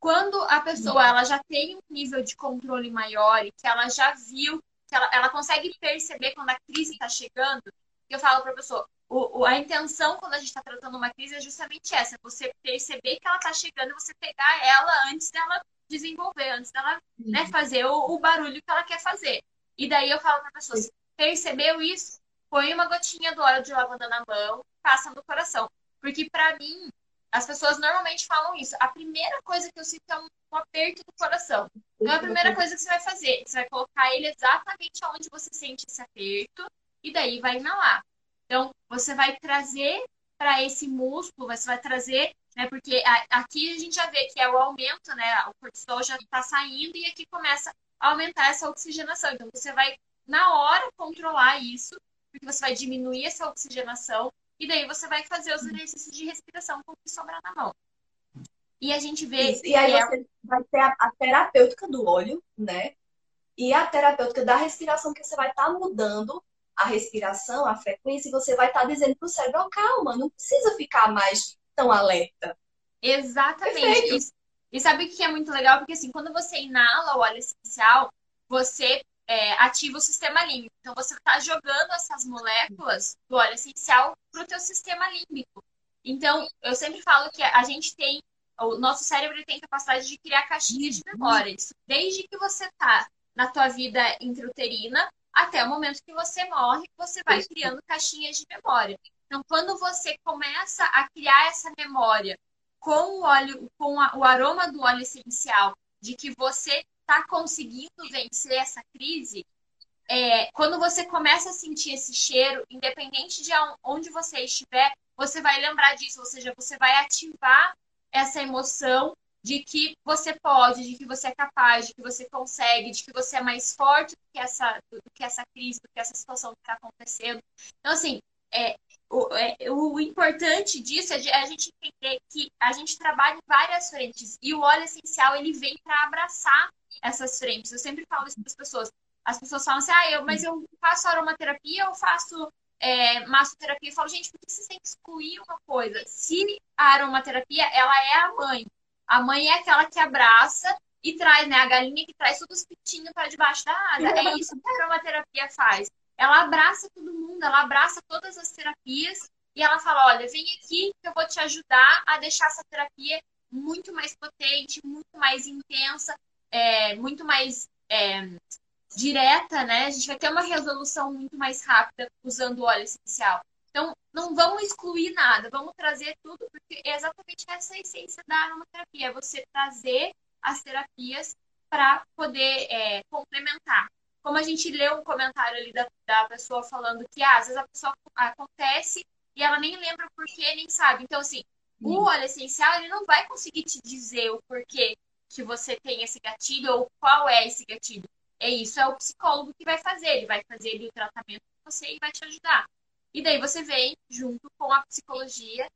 Quando a pessoa ela já tem um nível de controle maior e que ela já viu, que ela, ela consegue perceber quando a crise está chegando, eu falo para a pessoa, o, o, a intenção quando a gente está tratando uma crise é justamente essa, você perceber que ela está chegando e você pegar ela antes dela desenvolver, antes dela né, fazer o, o, barulho que ela quer fazer. E daí eu falo para a pessoa, percebeu isso? Põe uma gotinha do óleo de lavanda na mão, passa no coração. Porque para mim, as pessoas normalmente falam isso. A primeira coisa que eu sinto é um, um aperto do coração. Então, a primeira coisa que você vai fazer, você vai colocar ele exatamente onde você sente esse aperto e daí vai inalar. Então, você vai trazer para esse músculo, você vai trazer né? Porque aqui a gente já vê que é o aumento, né? O cortisol já está saindo e aqui começa a aumentar essa oxigenação. Então você vai na hora controlar isso, porque você vai diminuir essa oxigenação e daí você vai fazer os exercícios de respiração com o que sobrar na mão. E a gente vê. Isso. E aí é... você vai ter a, a, terapêutica do olho, né? E a terapêutica da respiração, que você vai estar tá mudando a respiração, a frequência, e você vai estar tá dizendo para o cérebro, oh, calma, não precisa ficar mais tão alerta. Exatamente. E, e, sabe o que é muito legal? Porque assim, quando você inala o óleo essencial, você é, ativa o sistema límbico. Então você está jogando essas moléculas do óleo essencial para o teu sistema límbico. Então, eu sempre falo que a gente tem, o nosso cérebro tem capacidade de criar caixinhas de memória. Isso desde que você está na tua vida intrauterina até o momento que você morre, você vai criando caixinhas de memória. Então, quando você começa a criar essa memória com o óleo, com a, o aroma do óleo essencial, de que você está conseguindo vencer essa crise, é, quando você começa a sentir esse cheiro, independente de onde você estiver, você vai lembrar disso, ou seja, você vai ativar essa emoção de que você pode, de que você é capaz, de que você consegue, de que você é mais forte do que essa, do que essa crise, do que essa situação que está acontecendo. Então, assim, é, o, é, o importante disso é, a gente entender que a gente trabalha em várias frentes e o óleo essencial ele vem para abraçar essas frentes. Eu sempre falo isso para as pessoas. As pessoas falam assim, ah, eu, mas eu faço aromaterapia, eu faço é, massoterapia. Eu falo, gente, por que vocês têm que excluir uma coisa? Se a aromaterapia, ela é a mãe. A mãe é aquela que abraça e traz, né? A galinha que traz todos os pitinhos para debaixo da asa. É isso que a aromaterapia faz ela abraça todo mundo, ela abraça todas as terapias e ela fala: olha, vem aqui que eu vou te ajudar a deixar essa terapia muito mais potente, muito mais intensa, é, muito mais é, direta, né? A gente vai ter uma resolução muito mais rápida usando o óleo essencial. Então, não vamos excluir nada, vamos trazer tudo, porque é exatamente essa a essência da aromaterapia, é você trazer as terapias para poder é, complementar. Como a gente leu um comentário ali da, da pessoa falando que ah, às vezes a pessoa acontece e ela nem lembra o porquê, nem sabe. Então, assim, o óleo essencial, ele não vai conseguir te dizer o porquê que você tem esse gatilho ou qual é esse gatilho. É isso, é o psicólogo que vai fazer. Ele vai fazer ali, o tratamento com você e vai te ajudar. E daí você vem junto com a psicologia,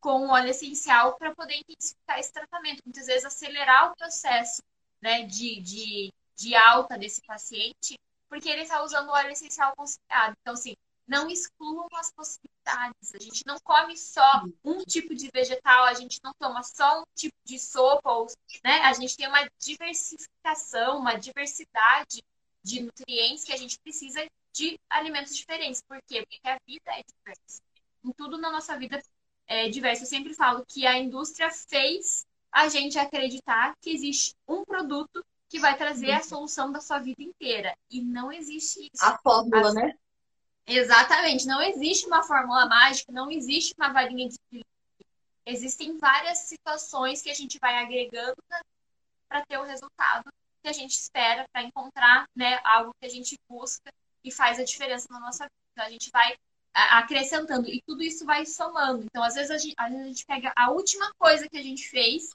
com o óleo essencial, para poder intensificar esse tratamento. Muitas vezes acelerar o processo né, de, de, de alta desse paciente, porque ele está usando o óleo essencial concentrado. Então, assim, não excluam as possibilidades. A gente não come só um tipo de vegetal, a gente não toma só um tipo de sopa, ou, né? A gente tem uma diversificação, uma diversidade de nutrientes que a gente precisa de alimentos diferentes. Por quê? Porque a vida é diversa. Em tudo na nossa vida é diverso. Eu sempre falo que a indústria fez a gente acreditar que existe um produto que vai trazer a uhum. solução da sua vida inteira. E não existe isso. A fórmula, né? Exatamente. Não existe uma fórmula mágica, não existe uma varinha de Existem várias situações que a gente vai agregando para ter o resultado que a gente espera, para encontrar né, algo que a gente busca e faz a diferença na nossa vida. Então, a gente vai acrescentando e tudo isso vai somando. Então, às vezes, a gente, às vezes a gente pega a última coisa que a gente fez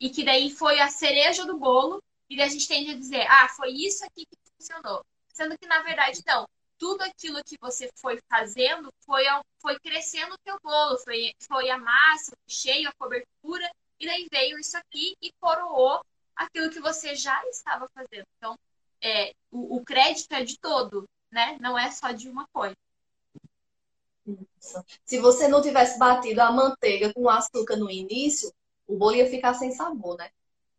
e que daí foi a cereja do bolo e daí a gente tende a dizer, ah, foi isso aqui que funcionou. Sendo que, na verdade, não. Tudo aquilo que você foi fazendo foi, foi crescendo o teu bolo, foi, foi a massa, o cheio, a cobertura, e daí veio isso aqui e coroou aquilo que você já estava fazendo. Então, é, o, o crédito é de todo, né? Não é só de uma coisa. Se você não tivesse batido a manteiga com açúcar no início, o bolo ia ficar sem sabor, né?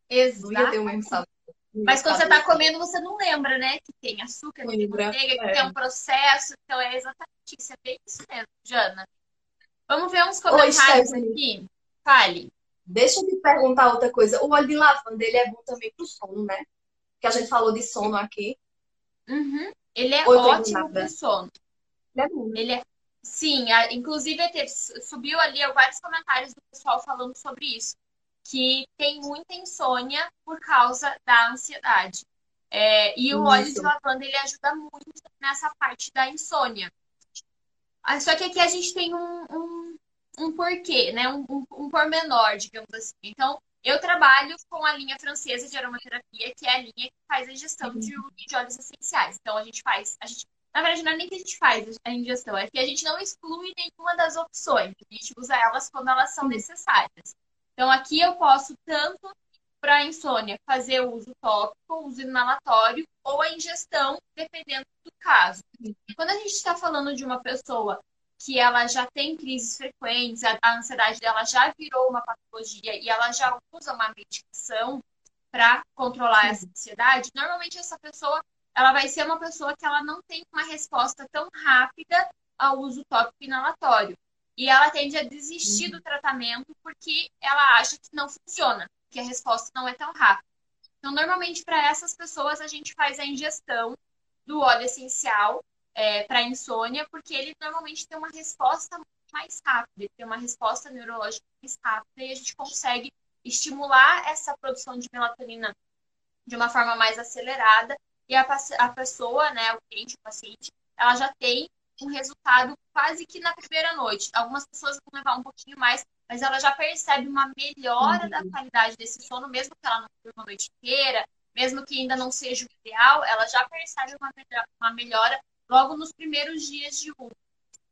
Exato. Não ia ter o mesmo sabor. Mas quando você está comendo, você não lembra, né? Que tem açúcar, que tem manteiga, é. que tem um processo. Então é exatamente isso. É bem isso mesmo, Jana. Vamos ver uns comentários Oi, aqui. Fale. Deixa eu te perguntar outra coisa. O óleo de lavanda, ele é bom também pro sono, né? Que a gente falou de sono aqui. Uhum. Ele é ótimo pro sono. Ele é bom. Né? Ele é... Sim, a... inclusive subiu ali vários comentários do pessoal falando sobre isso. Que tem muita insônia por causa da ansiedade. É... e o isso. óleo de lavanda, ele ajuda muito nessa parte da insônia. Ah, só que aqui a gente tem um, um, um porquê, né? Um, um, um pormenor, digamos assim. Então, eu trabalho com a linha francesa de aromaterapia, que é a linha que faz a ingestão de, de óleos essenciais. Então, a gente faz. A gente, na verdade, não é nem que a gente faz a ingestão, é que a gente não exclui nenhuma das opções. A gente usa elas quando elas são necessárias. Então, aqui eu posso tanto para insônia fazer o uso tópico, o uso inalatório ou a ingestão, dependendo do caso. Quando a gente está falando de uma pessoa que ela já tem crises frequentes, a, a ansiedade dela já virou uma patologia e ela já usa uma medicação para controlar Sim. essa ansiedade, normalmente essa pessoa ela vai ser uma pessoa que ela não tem uma resposta tão rápida ao uso tópico inalatório. E ela tende a desistir do tratamento porque ela acha que não funciona, que a resposta não é tão rápida. Então, normalmente, para essas pessoas, a gente faz a ingestão do óleo essencial é, para insônia, porque ele normalmente tem uma resposta mais rápida, tem uma resposta neurológica mais rápida e a gente consegue estimular essa produção de melatonina de uma forma mais acelerada e a, a pessoa, né, o cliente, o paciente, ela já tem um resultado quase que na primeira noite. Algumas pessoas vão levar um pouquinho mais, mas ela já percebe uma melhora uhum. da qualidade desse sono, mesmo que ela não durma a noite inteira, mesmo que ainda não seja o ideal, ela já percebe uma melhora, uma melhora logo nos primeiros dias de uso.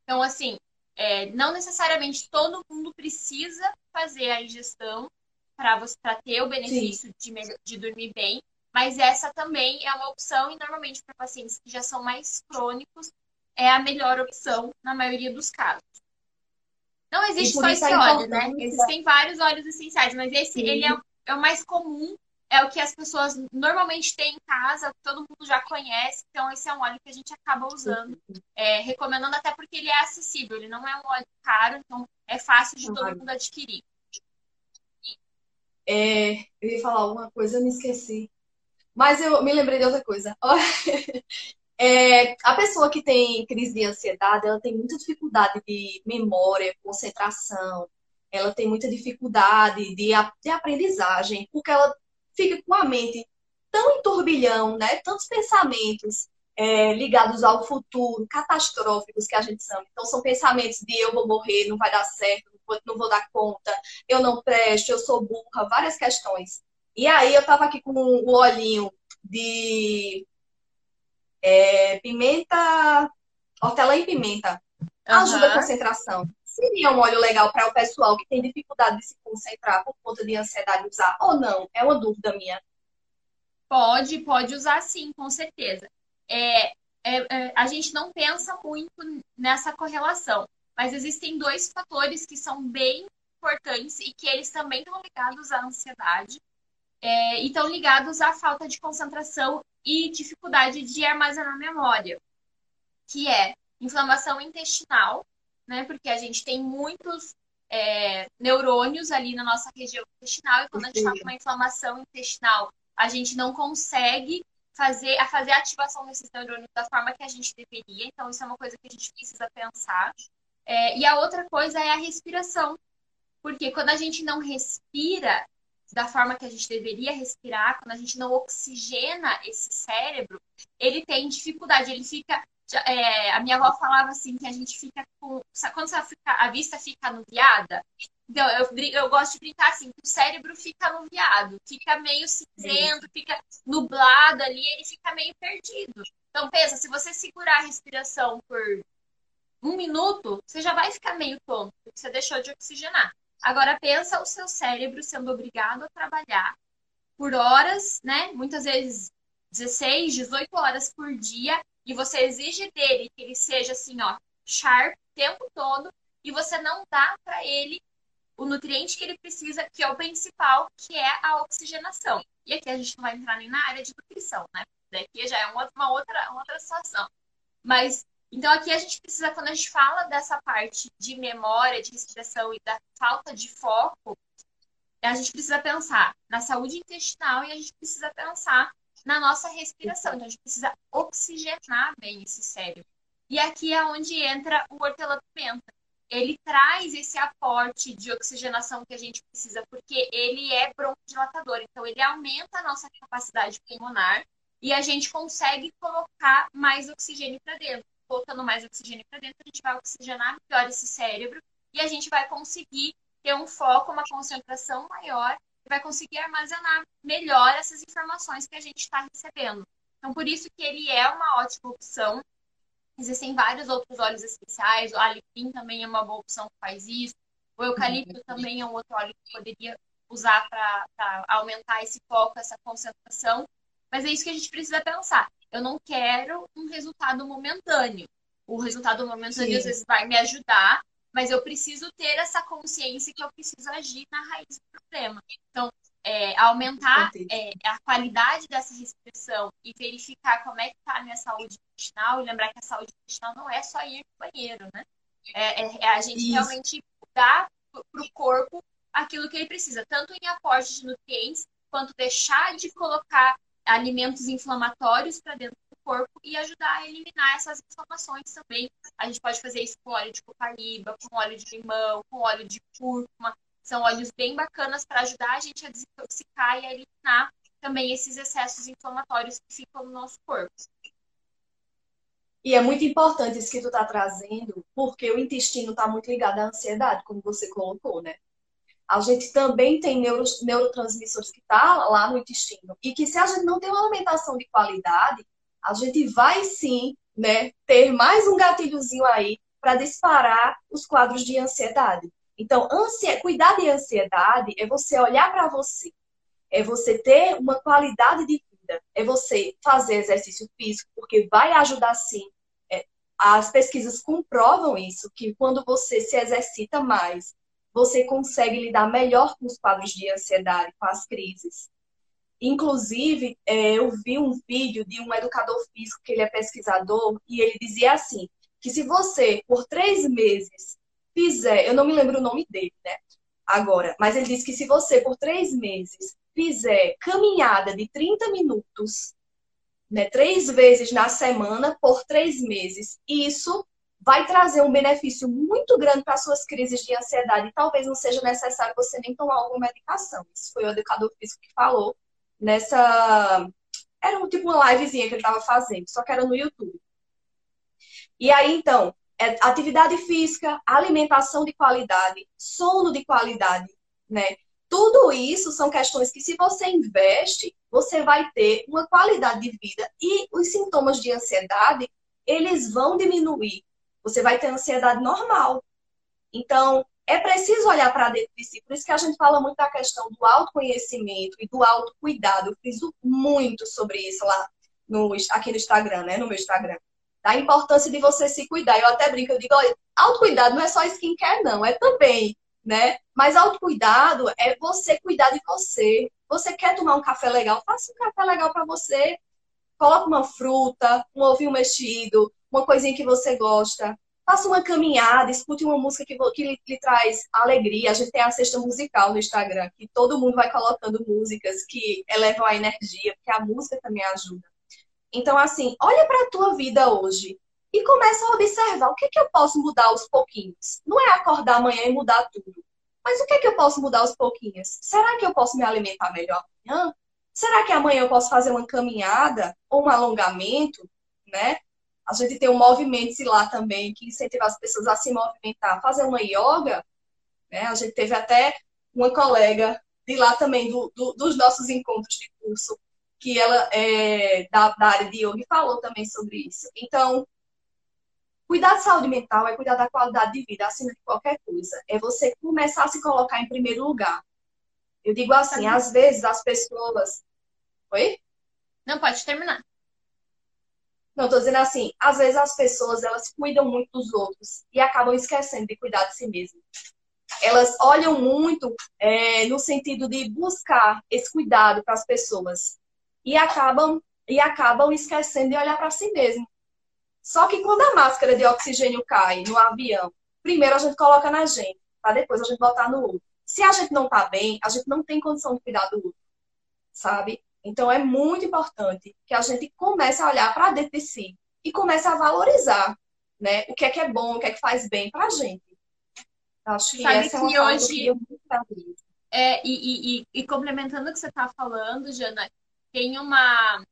Então, assim, é, não necessariamente todo mundo precisa fazer a ingestão para ter o benefício de, de dormir bem, mas essa também é uma opção e normalmente para pacientes que já são mais crônicos é a melhor opção na maioria dos casos. Não existe só esse óleo, né? Existem vários óleos essenciais, mas esse ele é, é o mais comum é o que as pessoas normalmente têm em casa, todo mundo já conhece, então esse é um óleo que a gente acaba usando, é, recomendando até porque ele é acessível, ele não é um óleo caro, então é fácil de todo mundo adquirir. É, eu ia falar alguma coisa, eu me esqueci. Mas eu me lembrei de outra coisa. É, a pessoa que tem crise de ansiedade, ela tem muita dificuldade de memória, concentração, ela tem muita dificuldade de, de aprendizagem, porque ela fica com a mente tão em turbilhão, né? Tantos pensamentos é, ligados ao futuro, catastróficos que a gente chama. Então, são pensamentos de eu vou morrer, não vai dar certo, não vou, dar conta, eu não presto, eu sou burra, várias questões. E aí, eu estava aqui com o olhinho de é, pimenta, hortelã e pimenta. Ajuda uhum. a concentração. Seria um óleo legal para o pessoal que tem dificuldade de se concentrar por conta de ansiedade usar ou não? É uma dúvida minha. Pode, pode usar sim, com certeza. É, é, é, a gente não pensa muito nessa correlação, mas existem dois fatores que são bem importantes e que eles também estão ligados à ansiedade é, e estão ligados à falta de concentração e dificuldade de armazenar memória, que é inflamação intestinal, né? Porque a gente tem muitos é, neurônios ali na nossa região intestinal e quando a gente está com uma inflamação intestinal, a gente não consegue fazer a fazer a ativação desses neurônios da forma que a gente deveria. Então isso é uma coisa que a gente precisa pensar. É, e a outra coisa é a respiração, porque quando a gente não respira, da forma que a gente deveria respirar, quando a gente não oxigena esse cérebro, ele tem dificuldade, ele fica. É, a minha avó falava assim que a gente fica com. Quando fica, a vista fica anuviada, então eu, eu gosto de brincar assim, que o cérebro fica anuviado, fica meio cinzento, fica nublado ali, ele fica meio perdido. Então pensa, se você segurar a respiração por um minuto, você já vai ficar meio tonto, porque você deixou de oxigenar. Agora pensa o seu cérebro sendo obrigado a trabalhar por horas, né? Muitas vezes 16, 18 horas por dia, e você exige dele que ele seja assim, ó, sharp o tempo todo, e você não dá para ele o nutriente que ele precisa, que é o principal, que é a oxigenação. E aqui a gente não vai entrar nem na área de nutrição, né? Daqui já é uma, outra, uma outra situação. Mas então, aqui a gente precisa, quando a gente fala dessa parte de memória, de respiração e da falta de foco, a gente precisa pensar na saúde intestinal e a gente precisa pensar na nossa respiração. Então, a gente precisa oxigenar bem esse cérebro. E aqui é onde entra o hortelã-pimenta. Ele traz esse aporte de oxigenação que a gente precisa, porque ele é broncodilatador. Então, ele aumenta a nossa capacidade pulmonar e a gente consegue colocar mais oxigênio para dentro colocando mais oxigênio para dentro, a gente vai oxigenar melhor esse cérebro e a gente vai conseguir ter um foco, uma concentração maior e vai conseguir armazenar melhor essas informações que a gente está recebendo. Então, por isso que ele é uma ótima opção. Existem vários outros óleos especiais, o alecrim também é uma boa opção que faz isso, o eucalipto também é um outro óleo que poderia usar para aumentar esse foco, essa concentração. Mas é isso que a gente precisa pensar. Eu não quero um resultado momentâneo. O resultado momentâneo Sim. às vezes vai me ajudar, mas eu preciso ter essa consciência que eu preciso agir na raiz do problema. Então, é, aumentar é, a qualidade dessa respiração e verificar como é que está a minha saúde intestinal, e lembrar que a saúde intestinal não é só ir no banheiro, né? É, é, é a gente Isso. realmente dar para o corpo aquilo que ele precisa, tanto em aporte de nutrientes, quanto deixar de colocar alimentos inflamatórios para dentro do corpo e ajudar a eliminar essas inflamações também. A gente pode fazer isso com óleo de copaíba, com óleo de limão, com óleo de cúrcuma. São óleos bem bacanas para ajudar a gente a desintoxicar e a eliminar também esses excessos inflamatórios que ficam no nosso corpo. E é muito importante isso que tu está trazendo, porque o intestino está muito ligado à ansiedade, como você colocou, né? A gente também tem neuro, neurotransmissores que estão tá lá no intestino. E que se a gente não tem uma alimentação de qualidade, a gente vai sim né, ter mais um gatilhozinho aí para disparar os quadros de ansiedade. Então, ansia... cuidar de ansiedade é você olhar para você, é você ter uma qualidade de vida, é você fazer exercício físico, porque vai ajudar sim. É, as pesquisas comprovam isso, que quando você se exercita mais, você consegue lidar melhor com os quadros de ansiedade, com as crises. Inclusive, é, eu vi um vídeo de um educador físico, que ele é pesquisador, e ele dizia assim, que se você, por três meses, fizer, eu não me lembro o nome dele, né? Agora, mas ele disse que se você, por três meses, fizer caminhada de 30 minutos, né, três vezes na semana, por três meses, isso vai trazer um benefício muito grande para suas crises de ansiedade. E talvez não seja necessário você nem tomar alguma medicação. Isso foi o educador físico que falou nessa. Era um, tipo uma livezinha que ele estava fazendo, só que era no YouTube. E aí, então, é atividade física, alimentação de qualidade, sono de qualidade, né? Tudo isso são questões que, se você investe, você vai ter uma qualidade de vida e os sintomas de ansiedade, eles vão diminuir. Você vai ter ansiedade normal. Então, é preciso olhar para dentro de si. Por isso que a gente fala muito da questão do autoconhecimento e do autocuidado. Eu fiz muito sobre isso lá no, aqui no Instagram, né? No meu Instagram. Da importância de você se cuidar. Eu até brinco, eu digo, olha, autocuidado não é só skincare, não. É também né? Mas autocuidado é você cuidar de você. Você quer tomar um café legal? Faça um café legal para você. Coloque uma fruta, um ovinho mexido, uma coisinha que você gosta. Faça uma caminhada, escute uma música que, que lhe, lhe, traz alegria. A gente tem a cesta musical no Instagram, que todo mundo vai colocando músicas que elevam a energia, porque a música também ajuda. Então, assim, olha para a tua vida hoje e começa a observar o que, é que eu posso mudar aos pouquinhos. Não é acordar amanhã e mudar tudo. Mas o que é que eu posso mudar aos pouquinhos? Será que eu posso me alimentar melhor amanhã? Será que amanhã eu posso fazer uma caminhada ou um alongamento, né? A gente tem um movimento lá também que incentiva as pessoas a se movimentar, fazer uma yoga, né? A gente teve até uma colega de lá também do, do, dos nossos encontros de curso que ela é da, da área de yoga e falou também sobre isso. Então, Cuidar da saúde mental é cuidar da qualidade de vida acima de qualquer coisa. É você começar a se colocar em primeiro lugar. Eu digo assim, às vezes as pessoas. Oi? Não, pode terminar. Não, tô dizendo assim, às vezes as pessoas elas cuidam muito dos outros e acabam esquecendo de cuidar de si mesmas. Elas olham muito é, no sentido de buscar esse cuidado para as pessoas e acabam e acabam esquecendo de olhar para si mesmo. Só que quando a máscara de oxigênio cai no avião, primeiro a gente coloca na gente, para depois a gente botar no outro. Se a gente não tá bem, a gente não tem condição de cuidar do outro, sabe? Então é muito importante que a gente comece a olhar para dentro de si e comece a valorizar, né? O que é que é bom, o que é que faz bem para a gente. Acho que Sabe essa é que é uma hoje é, e, e, e, e complementando o que você está falando, Jana, tem uma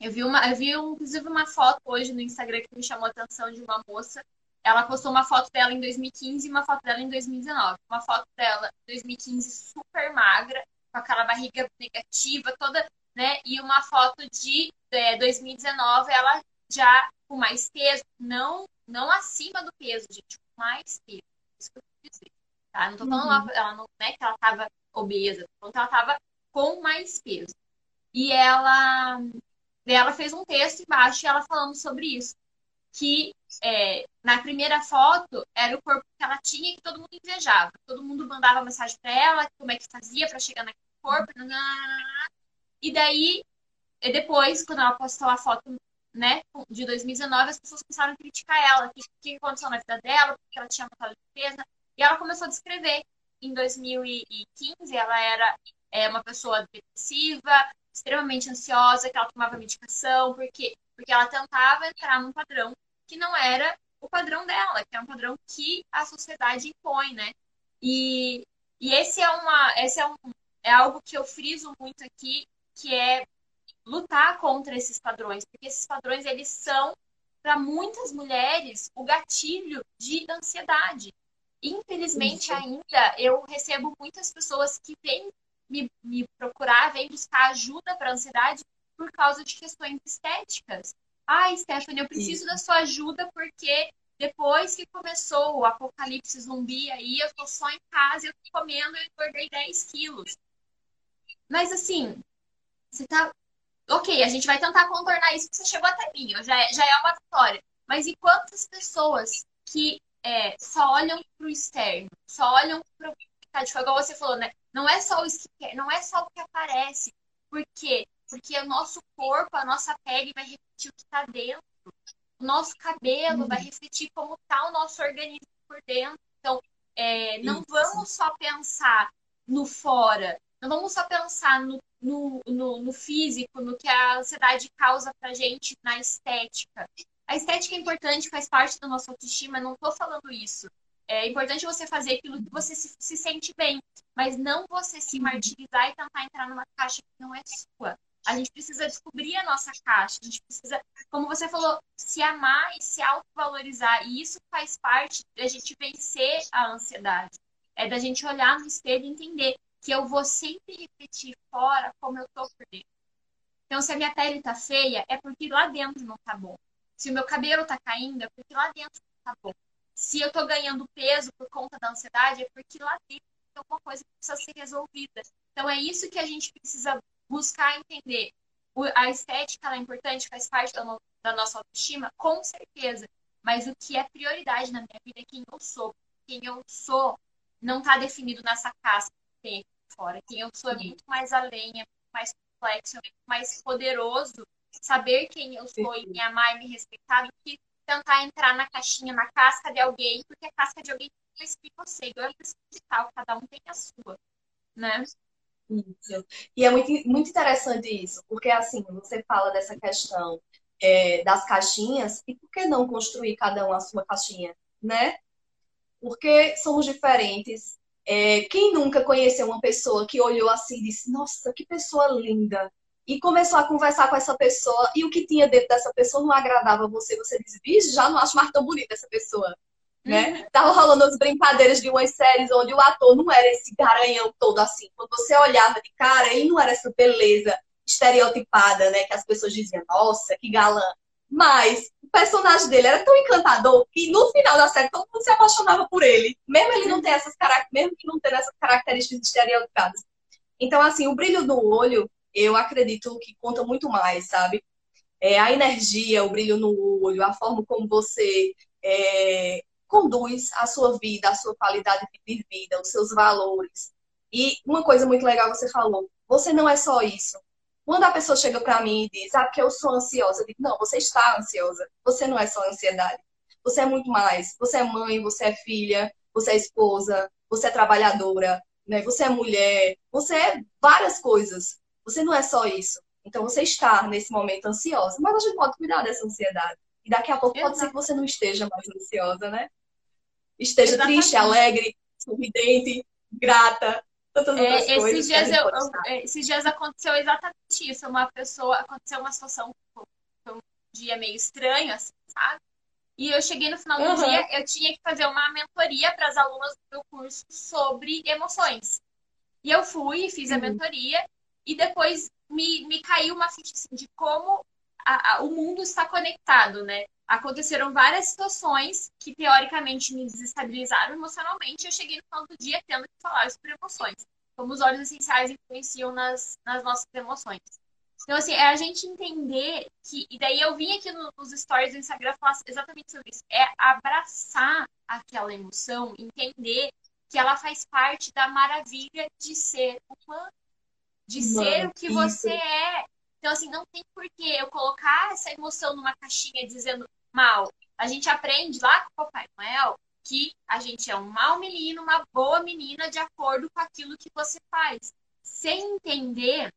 eu vi, uma, eu vi inclusive uma foto hoje no Instagram que me chamou a atenção de uma moça. Ela postou uma foto dela em 2015 e uma foto dela em 2019. Uma foto dela em 2015 super magra, com aquela barriga negativa toda, né? E uma foto de é, 2019, ela já com mais peso, não, não acima do peso, gente, com mais peso. Isso que eu quis dizer. Tá? Não tô falando uhum. ela, não é que ela tava obesa, tô falando que ela tava com mais peso. E ela ela fez um texto embaixo e ela falando sobre isso. Que é, na primeira foto era o corpo que ela tinha e que todo mundo invejava. Todo mundo mandava mensagem para ela, como é que fazia para chegar naquele corpo. E daí, depois, quando ela postou a foto né, de 2019, as pessoas começaram a criticar ela. O que, que aconteceu na vida dela, porque ela tinha matado de peso. E ela começou a descrever. Em 2015, ela era é, uma pessoa depressiva, extremamente ansiosa, que ela tomava medicação, porque, porque ela tentava entrar num padrão que não era o padrão dela, que é um padrão que a sociedade impõe, né? E, e esse é uma esse é, um, é algo que eu friso muito aqui, que é lutar contra esses padrões, porque esses padrões eles são para muitas mulheres o gatilho de ansiedade. Infelizmente ainda eu recebo muitas pessoas que têm me, me procurar, vem buscar ajuda para ansiedade por causa de questões estéticas. Ai, Stephanie, eu preciso Isso. da sua ajuda porque depois que começou o apocalipse zumbi aí, eu tô só em casa, eu tô comendo e engordei 10 quilos. Mas assim, você tá. Ok, a gente vai tentar contornar isso que você chegou até mim, já é, já é uma vitória. Mas e quantas pessoas que é, só olham pro externo, só olham pro. Tipo, igual você falou, né? Não é só o skincare, não é só o que aparece. Por quê? Porque o nosso corpo, a nossa pele vai refletir o que está dentro. O nosso cabelo vai refletir como está o nosso organismo por dentro. Então, é, não vamos só pensar no fora, Não vamos só pensar no, no, no, no físico, no que a ansiedade causa pra gente na estética. A estética é importante, faz parte da nossa autoestima, não tô falando isso. É importante você fazer aquilo que você se, se sente bem, mas não você se martirizar e tentar entrar numa caixa que não é sua. A gente precisa descobrir a nossa caixa, a gente precisa, como você falou, se amar e se autovalorizar. E isso faz parte da gente vencer a ansiedade. É da gente olhar no espelho e entender que eu vou sempre repetir fora como eu tô por dentro. Então, se a minha pele tá feia, é porque lá dentro não tá bom. Se o meu cabelo tá caindo, é porque lá dentro não tá bom. Se eu tô ganhando peso por conta da ansiedade, é porque lá dentro tem alguma coisa que precisa ser resolvida. Então, é isso que a gente precisa buscar entender. A estética é importante, faz parte da nossa autoestima, com certeza. Mas o que é prioridade na minha vida é quem eu sou. Quem eu sou não está definido nessa casca que tem aqui fora. Quem eu sou é muito mais além, é muito mais complexo, é muito mais poderoso saber quem eu sou e me amar e me respeitar do que tentar entrar na caixinha, na casca de alguém, porque a casca de alguém não explica você. Igual é digital, cada um tem a sua, né? Isso. E é muito, muito interessante isso, porque assim, você fala dessa questão é, das caixinhas, e por que não construir cada um a sua caixinha, né? Porque somos diferentes. É, quem nunca conheceu uma pessoa que olhou assim e disse, nossa, que pessoa linda, e começou a conversar com essa pessoa, e o que tinha dentro dessa pessoa não agradava você, você disse, vixe, já não acho mais tão bonita essa pessoa né? Uhum. Tava rolando as brincadeiras de umas séries onde o ator não era esse garanhão todo assim. Quando você olhava de cara, ele não era essa beleza estereotipada, né? Que as pessoas diziam, nossa, que galã. Mas o personagem dele era tão encantador que no final da série todo mundo se apaixonava por ele. Mesmo ele não ter essas mesmo que não ter essas características estereotipadas. Então, assim, o brilho do olho, eu acredito que conta muito mais, sabe? É, a energia, o brilho no olho, a forma como você é, conduz a sua vida, a sua qualidade de vida, os seus valores. E uma coisa muito legal você falou, você não é só isso. Quando a pessoa chega para mim e diz, ah, porque eu sou ansiosa, eu digo, não, você está ansiosa. Você não é só ansiedade. Você é muito mais. Você é mãe, você é filha, você é esposa, você é trabalhadora, né? Você é mulher, você é várias coisas. Você não é só isso. Então você está nesse momento ansiosa, mas a gente pode cuidar dessa ansiedade. E daqui a pouco Exato. pode ser que você não esteja mais ansiosa, né? esteja Exatamente. triste, alegre, sorridente, grata, é. Esses dias, eu, eu, esses dias aconteceu exatamente isso. Uma pessoa, aconteceu uma situação, um dia meio estranho, assim, sabe? E eu cheguei no final uhum. do dia, eu tinha que fazer uma mentoria para as alunas do meu curso sobre emoções. E eu fui, fiz a uhum. mentoria, e depois me, me caiu uma ficha assim, de como a, a, o mundo está conectado, né? Aconteceram várias situações que teoricamente me desestabilizaram emocionalmente. Eu cheguei no final do dia tendo que falar sobre emoções, como os óleos essenciais influenciam nas, nas nossas emoções. Então, assim, é a gente entender que. E daí eu vim aqui no, nos stories do Instagram falar exatamente sobre isso. É abraçar aquela emoção, entender que ela faz parte da maravilha de ser humano. De Mano, ser o que isso. você é. Então, assim, não tem por que eu colocar essa emoção numa caixinha dizendo mal. A gente aprende lá com o Papai Noel que a gente é um mau menino, uma boa menina, de acordo com aquilo que você faz. Sem entender,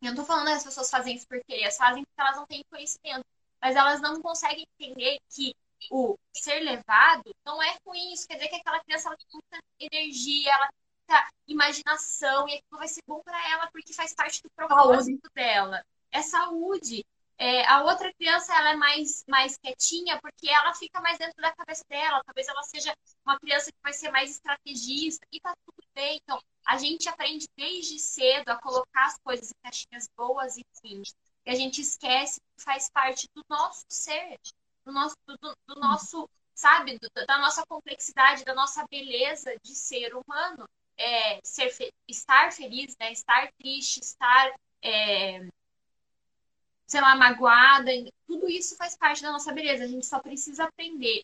eu não tô falando que as pessoas fazem isso porque elas fazem porque elas não têm conhecimento, mas elas não conseguem entender que o ser levado não é ruim. Isso quer dizer que aquela criança ela tem muita energia, ela tem muita imaginação, e aquilo vai ser bom para ela porque faz parte do propósito dela é saúde. É, a outra criança ela é mais, mais quietinha porque ela fica mais dentro da cabeça dela. Talvez ela seja uma criança que vai ser mais estrategista e tá tudo bem. Então, a gente aprende desde cedo a colocar as coisas em caixinhas boas e ruins. E a gente esquece que faz parte do nosso ser, do nosso, do, do nosso sabe, do, da nossa complexidade, da nossa beleza de ser humano. É, ser, estar feliz, né? estar triste, estar é, sei lá, magoada. Tudo isso faz parte da nossa beleza. A gente só precisa aprender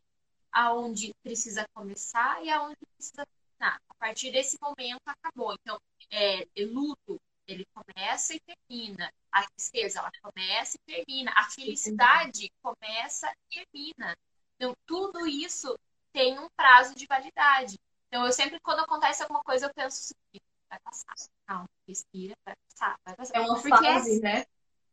aonde precisa começar e aonde precisa terminar. A partir desse momento, acabou. Então, é, luto, ele começa e termina. A tristeza, ela começa e termina. A felicidade começa e termina. Então, tudo isso tem um prazo de validade. Então, eu sempre, quando acontece alguma coisa, eu penso assim, vai passar. Calma, respira, vai passar, vai passar. É uma Porque fase, né?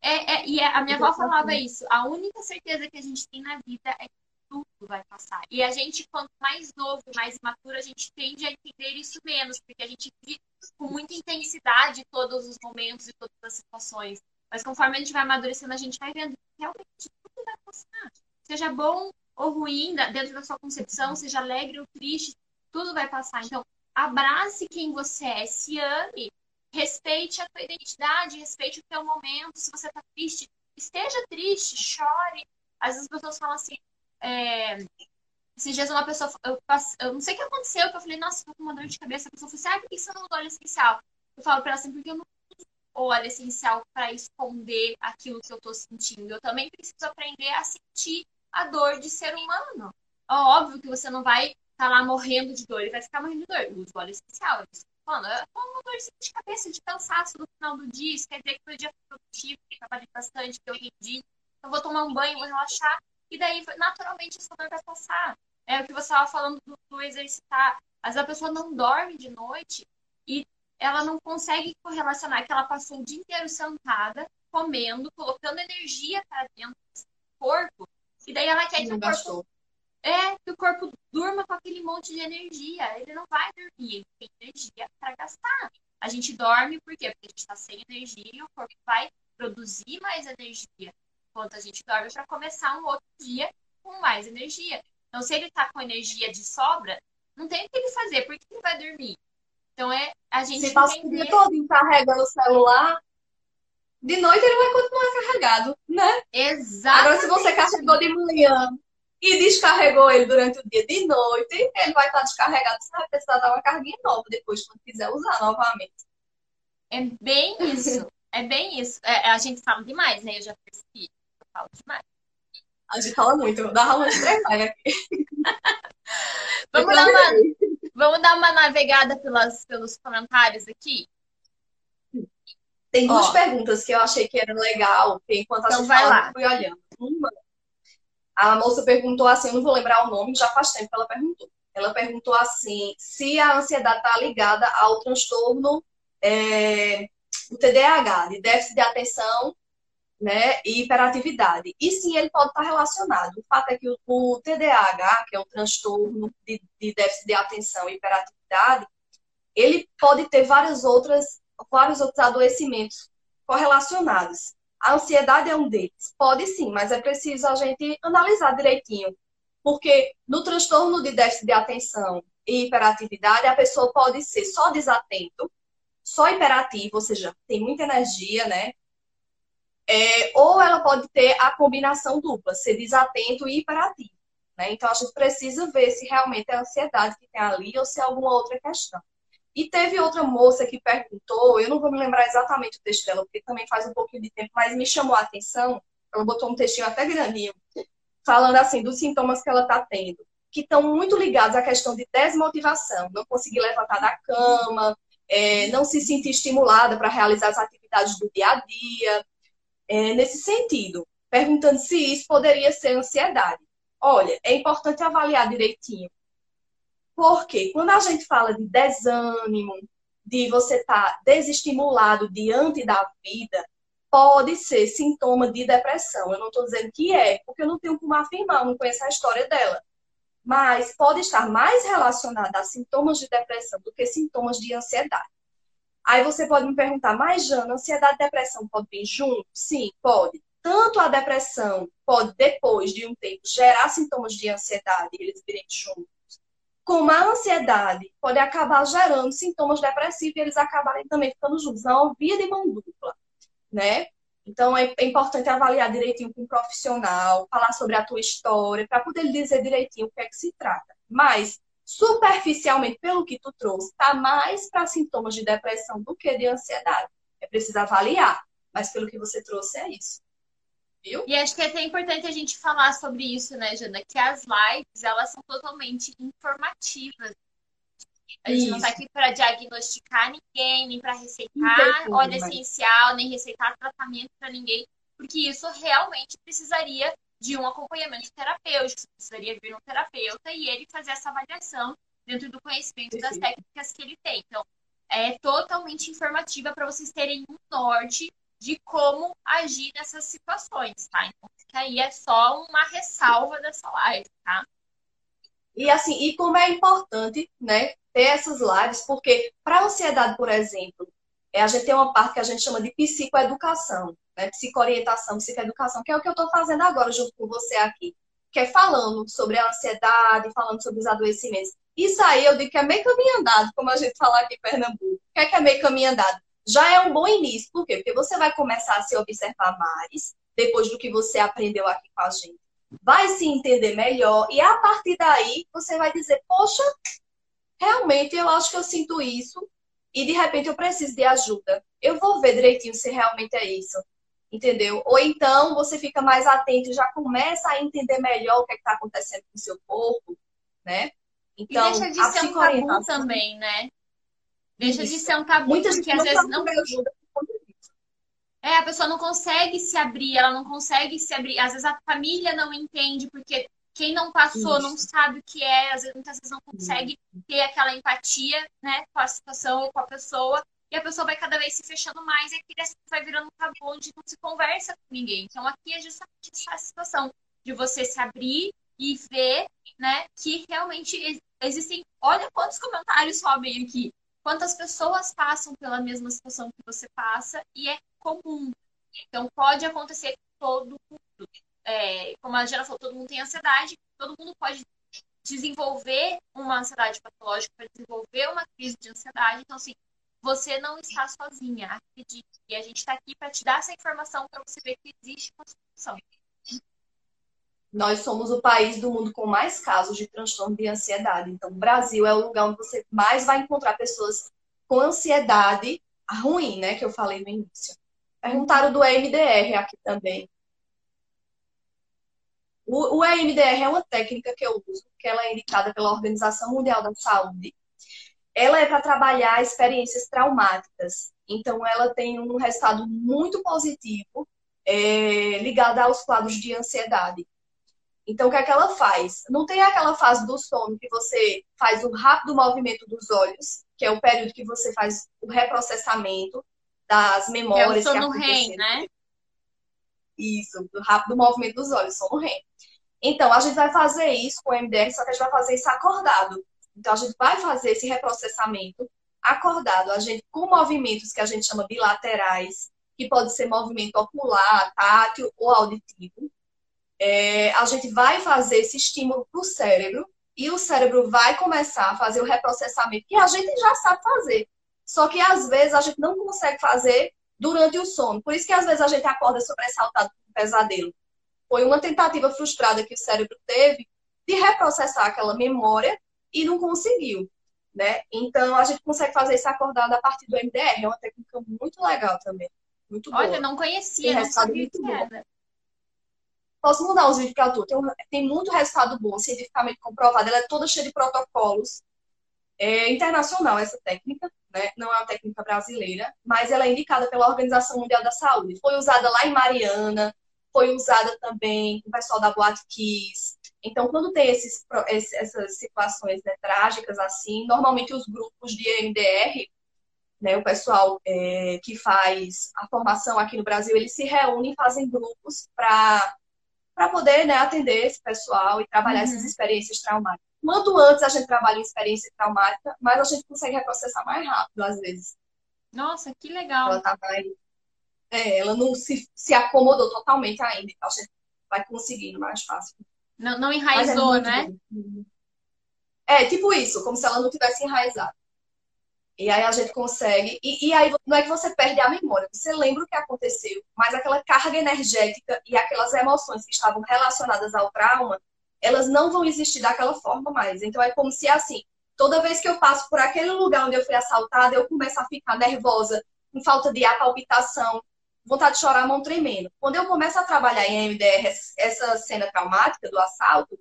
É, é, e é, a minha avó falava isso. A única certeza que a gente tem na vida é que tudo vai passar. E a gente, quanto mais novo, mais imaturo, a gente tende a entender isso menos, porque a gente vive com muita intensidade todos os momentos e todas as situações. Mas conforme a gente vai amadurecendo, a gente vai vendo que realmente tudo vai passar. Seja bom ou ruim, dentro da sua concepção, seja alegre ou triste, tudo vai passar. Então, abrace quem você é, se ame, respeite a tua identidade, respeite o teu momento. Se você tá triste, esteja triste, chore. Às vezes as pessoas falam assim, é... esses dias uma pessoa, eu, passe... eu, não sei o que aconteceu, que eu falei, nossa, tô com uma dor de cabeça. A pessoa falou assim, ah, por que você não usa óleo essencial? Eu falo pra ela assim, porque eu não uso óleo essencial para esconder aquilo que eu tô sentindo. Eu também preciso aprender a sentir a dor de ser humano. Óbvio que você não vai estar tá lá morrendo de dor, ele vai ficar morrendo de dor. Usa óleo essencial, é isso Mano, eu uma dorzinha de cabeça, de cansaço no final do dia. Isso quer dizer que foi um dia produtivo, que trabalhei bastante, que eu rendi. Eu vou tomar um banho, vou relaxar. E daí, naturalmente, essa dor vai passar. É o que você estava falando do, do exercitar. Às vezes a pessoa não dorme de noite e ela não consegue correlacionar que ela passou o dia inteiro sentada, comendo, colocando energia para dentro do corpo. E daí ela quer que o corpo gastou. É, que o corpo durma com aquele monte de energia. Ele não vai dormir, ele tem energia para gastar. A gente dorme por quê? Porque a gente está sem energia e o corpo vai produzir mais energia. Enquanto a gente dorme para começar um outro dia com mais energia. Então, se ele está com energia de sobra, não tem o que ele fazer, por que ele vai dormir? Então, é a gente. Se passa o dia todo carregando o celular, de noite ele vai continuar carregado, né? Exato. Agora, se você carregou de manhã e descarregou ele durante o dia de noite, ele vai estar descarregado, você vai precisar dar uma carguinha nova depois, quando quiser usar novamente. É bem isso. é bem isso. É, a gente fala demais, né? Eu já percebi. Eu falo demais. A gente fala muito, eu vou dar uma de aqui. vamos, dar uma, vamos dar uma navegada pelas, pelos comentários aqui? Tem duas Ó, perguntas que eu achei que era legal, enquanto a então gente vai lá. fui olhando. Uma a moça perguntou assim, eu não vou lembrar o nome, já faz tempo que ela perguntou. Ela perguntou assim, se a ansiedade está ligada ao transtorno é, do TDAH, de déficit de atenção né, e hiperatividade. E sim, ele pode estar relacionado. O fato é que o, o TDAH, que é o transtorno de, de, déficit de atenção e hiperatividade, ele pode ter várias outras, vários outros adoecimentos correlacionados. A ansiedade é um deles. Pode sim, mas é preciso a gente analisar direitinho. Porque no transtorno de déficit de atenção e hiperatividade, a pessoa pode ser só desatento, só hiperativo, ou seja, tem muita energia, né? É, ou ela pode ter a combinação dupla, ser desatento e hiperativo. Né? Então a gente precisa ver se realmente é a ansiedade que tem ali ou se é alguma outra questão. E teve outra moça que perguntou, eu não vou me lembrar exatamente o texto dela, porque também faz um pouquinho de tempo, mas me chamou a atenção. Ela botou um textinho até grandinho, falando assim dos sintomas que ela está tendo, que estão muito ligados à questão de desmotivação, não conseguir levantar da cama, é, não se sentir estimulada para realizar as atividades do dia a dia, é, nesse sentido, perguntando se isso poderia ser ansiedade. Olha, é importante avaliar direitinho porque quando a gente fala de desânimo, de você estar tá desestimulado diante da vida, pode ser sintoma de depressão. Eu não estou dizendo que é, porque eu não tenho como afirmar, não conheço a história dela. Mas pode estar mais relacionada a sintomas de depressão do que sintomas de ansiedade. Aí você pode me perguntar, mas Jana, ansiedade e depressão pode vir junto? Sim, pode. Tanto a depressão pode, depois de um tempo, gerar sintomas de ansiedade, eles virem juntos como a ansiedade pode acabar gerando sintomas depressivos e eles acabarem também ficando juntos. Não é via de mão dupla, né? Então é, é importante avaliar direitinho com um profissional, falar sobre a tua história, para poder dizer direitinho o que é que se trata. Mas, superficialmente, pelo que tu trouxe, tá mais para sintomas de depressão do que de ansiedade. É preciso avaliar, mas pelo que você trouxe é isso. Viu? E acho que é até importante a gente falar sobre isso, né, Jana? Que as lives, elas são totalmente informativas. A gente isso. não está aqui para diagnosticar ninguém, nem para receitar óleo mas... essencial, nem receitar tratamento para ninguém, porque isso realmente precisaria de um acompanhamento terapêutico. Precisaria vir um terapeuta e ele fazer essa avaliação dentro do conhecimento das técnicas que ele tem. Então, é totalmente informativa para vocês terem um norte de como agir nessas situações, tá? Então, que aí é só uma ressalva dessa live, tá? E assim, e como é importante, né, ter essas lives, porque para a ansiedade, por exemplo, é, a gente tem uma parte que a gente chama de psicoeducação, né, psicoorientação, psicoeducação, que é o que eu estou fazendo agora junto com você aqui, que é falando sobre a ansiedade, falando sobre os adoecimentos. Isso aí eu digo que é meio caminho andado, como a gente fala aqui em Pernambuco. O que é que é meio caminho andado? Já é um bom início, por quê? Porque você vai começar a se observar mais, depois do que você aprendeu aqui com a gente. Vai se entender melhor e a partir daí você vai dizer: Poxa, realmente eu acho que eu sinto isso e de repente eu preciso de ajuda. Eu vou ver direitinho se realmente é isso. Entendeu? Ou então você fica mais atento e já começa a entender melhor o que é está acontecendo com o seu corpo, né? Então, e deixa de ser um tabu também, né? Deixa isso. de ser um tabu, Muitas porque às vezes não ajuda é, a pessoa não consegue se abrir, ela não consegue se abrir. Às vezes a família não entende, porque quem não passou Isso. não sabe o que é, às vezes, muitas vezes não consegue ter aquela empatia, né, com a situação ou com a pessoa. E a pessoa vai cada vez se fechando mais e aquilo vai virando um tabu onde não se conversa com ninguém. Então aqui é justamente essa situação de você se abrir e ver, né, que realmente existem. Olha quantos comentários sobem aqui. Quantas pessoas passam pela mesma situação que você passa e é comum. Então, pode acontecer com todo mundo. É, como a Jana falou, todo mundo tem ansiedade, todo mundo pode desenvolver uma ansiedade patológica, pode desenvolver uma crise de ansiedade. Então, assim, você não está sozinha, acredite. E a gente está aqui para te dar essa informação para você ver que existe uma solução. Nós somos o país do mundo com mais casos de transtorno de ansiedade. Então, o Brasil é o lugar onde você mais vai encontrar pessoas com ansiedade ruim, né? Que eu falei no início. Perguntaram do EMDR aqui também. O, o EMDR é uma técnica que eu uso, que ela é indicada pela Organização Mundial da Saúde. Ela é para trabalhar experiências traumáticas. Então, ela tem um resultado muito positivo é, ligado aos quadros de ansiedade. Então, o que é que ela faz? Não tem aquela fase do sono que você faz o rápido movimento dos olhos, que é o período que você faz o reprocessamento das memórias. É o sono REM, né? Isso, do rápido movimento dos olhos, sono REM. Então, a gente vai fazer isso com o MDR, só que a gente vai fazer isso acordado. Então, a gente vai fazer esse reprocessamento acordado. A gente, com movimentos que a gente chama bilaterais, que pode ser movimento ocular, tátil ou auditivo. É, a gente vai fazer esse estímulo para o cérebro e o cérebro vai começar a fazer o reprocessamento que a gente já sabe fazer. Só que às vezes a gente não consegue fazer durante o sono. Por isso que às vezes a gente acorda sobressaltado com um pesadelo. Foi uma tentativa frustrada que o cérebro teve de reprocessar aquela memória e não conseguiu. Né? Então a gente consegue fazer isso acordado a partir do MDR. É uma técnica muito legal também. Muito boa. Olha, não conhecia, não sabia muito que era. Posso mudar os vídeos para tu. Tem, tem muito resultado bom, cientificamente comprovado. Ela é toda cheia de protocolos. É internacional essa técnica né? não é uma técnica brasileira, mas ela é indicada pela Organização Mundial da Saúde. Foi usada lá em Mariana, foi usada também com o pessoal da Boate Kiss. Então, quando tem esses, essas situações né, trágicas assim, normalmente os grupos de MDR, né, o pessoal é, que faz a formação aqui no Brasil, eles se reúnem, fazem grupos para poder né, atender esse pessoal e trabalhar uhum. essas experiências traumáticas. Quanto antes a gente trabalha em experiência traumática, mais a gente consegue reprocessar mais rápido, às vezes. Nossa, que legal. Ela, tá mais... é, ela não se, se acomodou totalmente ainda, então a gente vai conseguindo mais fácil. Não, não é enraizou, é né? Bom. É, tipo isso, como se ela não tivesse enraizado. E aí a gente consegue. E, e, aí não é que você perde a memória, você lembra o que aconteceu, mas aquela carga energética e aquelas emoções que estavam relacionadas ao trauma elas não vão existir daquela forma mais. Então é como se assim, toda vez que eu passo por aquele lugar onde eu fui assaltada, eu começo a ficar nervosa, com falta de ar, palpitação, vontade de chorar, mão tremendo. Quando eu começo a trabalhar em MDR, essa cena traumática do assalto,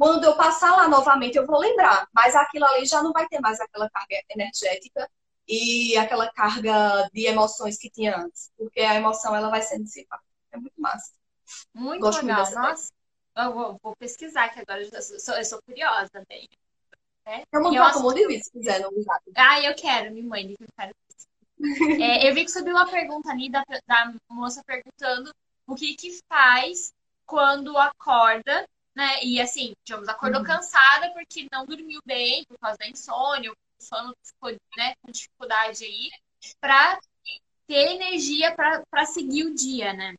quando eu passar lá novamente, eu vou lembrar, mas aquilo ali já não vai ter mais aquela carga energética e aquela carga de emoções que tinha antes, porque a emoção ela vai sendo dissipada. É muito massa. Muito Gosto legal. Muito Nossa, eu vou, vou, pesquisar, que agora eu sou, eu sou curiosa também. Né? Eu vou eu um monte de vídeo se quiser no usar. Ah, eu quero, me mande, eu quero. É, eu vi que subiu uma pergunta ali da, da moça perguntando o que que faz quando acorda, né? E assim, digamos, acordou uhum. cansada porque não dormiu bem, por causa da insônia, o sono ficou né, com dificuldade aí, para ter energia para seguir o dia, né?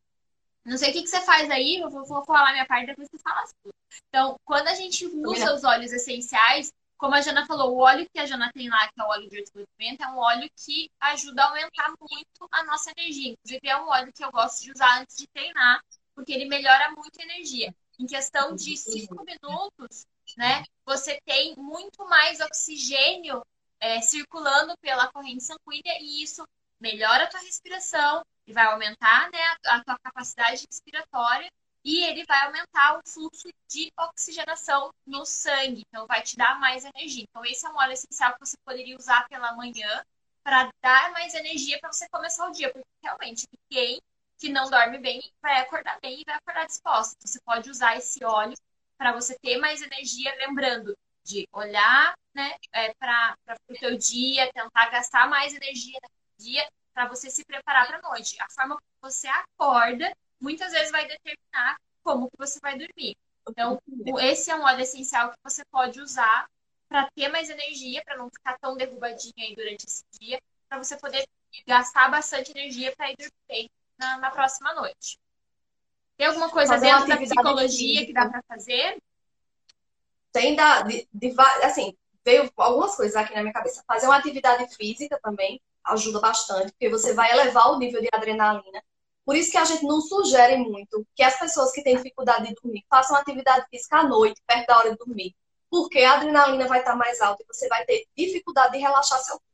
Não sei o que, que você faz aí, eu vou, vou falar minha parte depois você fala tudo. Então, quando a gente usa os óleos essenciais, como a Jana falou, o óleo que a Jana tem lá, que é o óleo de desenvolvimento, é um óleo que ajuda a aumentar muito a nossa energia. Inclusive, é um óleo que eu gosto de usar antes de treinar, porque ele melhora muito a energia. Em questão de cinco minutos, né, você tem muito mais oxigênio é, circulando pela corrente sanguínea e isso melhora a tua respiração e vai aumentar né, a, tua capacidade respiratória e ele vai aumentar o fluxo de oxigenação no sangue, então vai te dar mais energia. Então esse é um óleo essencial que você poderia usar pela manhã para dar mais energia para você começar o dia, porque realmente ninguém que não dorme bem vai acordar bem e vai acordar disposto. Então, você pode usar esse óleo para você ter mais energia, lembrando de olhar né, é, para o teu dia, tentar gastar mais energia no dia para você se preparar para a noite. A forma que você acorda muitas vezes vai determinar como que você vai dormir. Então, esse é um óleo essencial que você pode usar para ter mais energia, para não ficar tão derrubadinha aí durante esse dia, para você poder gastar bastante energia para ir dormir bem na, na, próxima noite. Tem alguma coisa fazer dentro da psicologia que dá para fazer? Tem da, de, de, assim, veio algumas coisas aqui na minha cabeça. Fazer uma atividade física também ajuda bastante, porque você vai elevar o nível de adrenalina por isso que a gente não sugere muito que as pessoas que têm dificuldade de dormir façam atividade física à noite, perto da hora de dormir. Porque a adrenalina vai estar mais alta e você vai ter dificuldade de relaxar seu corpo.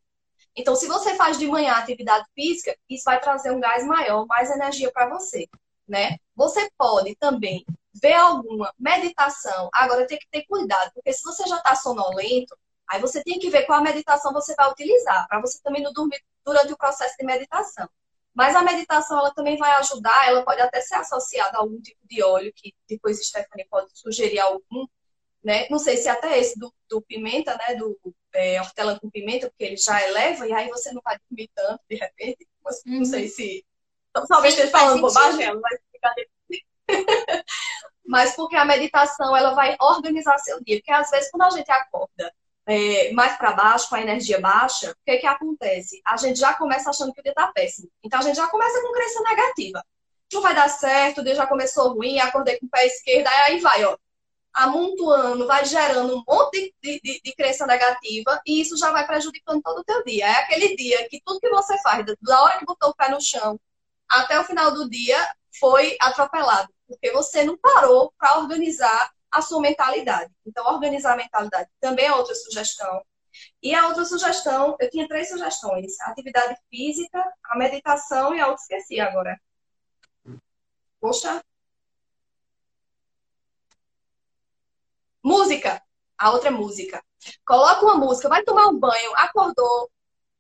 Então, se você faz de manhã atividade física, isso vai trazer um gás maior, mais energia para você, né? Você pode também ver alguma meditação. Agora tem que ter cuidado, porque se você já está sonolento, aí você tem que ver qual meditação você vai utilizar, para você também não dormir durante o processo de meditação. Mas a meditação ela também vai ajudar, ela pode até ser associada a algum tipo de óleo, que depois Stephanie pode sugerir algum, né? Não sei se até esse do, do pimenta, né? Do é, hortelã com pimenta, porque ele já eleva, e aí você não vai dormir tanto, de repente. Mas, uhum. Não sei se. Então, talvez esteja falando bobagem, ela vai ficar. Mas porque a meditação ela vai organizar seu dia. Porque às vezes quando a gente acorda é, mais para baixo, com a energia baixa, o que, que acontece? A gente já começa achando que o dia está péssimo. Então a gente já começa com crença negativa. Não vai dar certo, o dia já começou ruim, acordei com o pé esquerdo, aí vai, ó, amontoando, vai gerando um monte de, de, de, crença negativa e isso já vai prejudicando todo o teu dia. É aquele dia que tudo que você faz, da hora que botou o pé no chão até o final do dia, foi atropelado. Porque você não parou para organizar a sua mentalidade. Então, organizar a mentalidade também é outra sugestão. E a outra sugestão, eu tinha três sugestões: a atividade física, a meditação e a outra esqueci agora. Poxa. Música. A outra é música. Coloca uma música, vai tomar um banho, acordou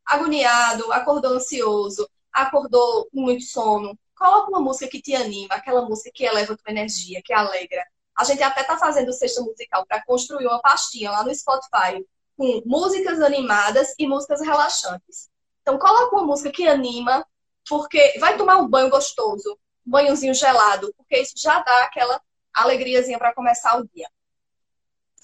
agoniado, acordou ansioso, acordou com muito sono. Coloca uma música que te anima, aquela música que eleva a tua energia, que alegra. A gente até está fazendo cesta musical para construir uma pastinha lá no Spotify com músicas animadas e músicas relaxantes. Então, coloca uma música que anima, porque vai tomar um banho gostoso, um banhozinho gelado, porque isso já dá aquela alegriazinha para começar o dia.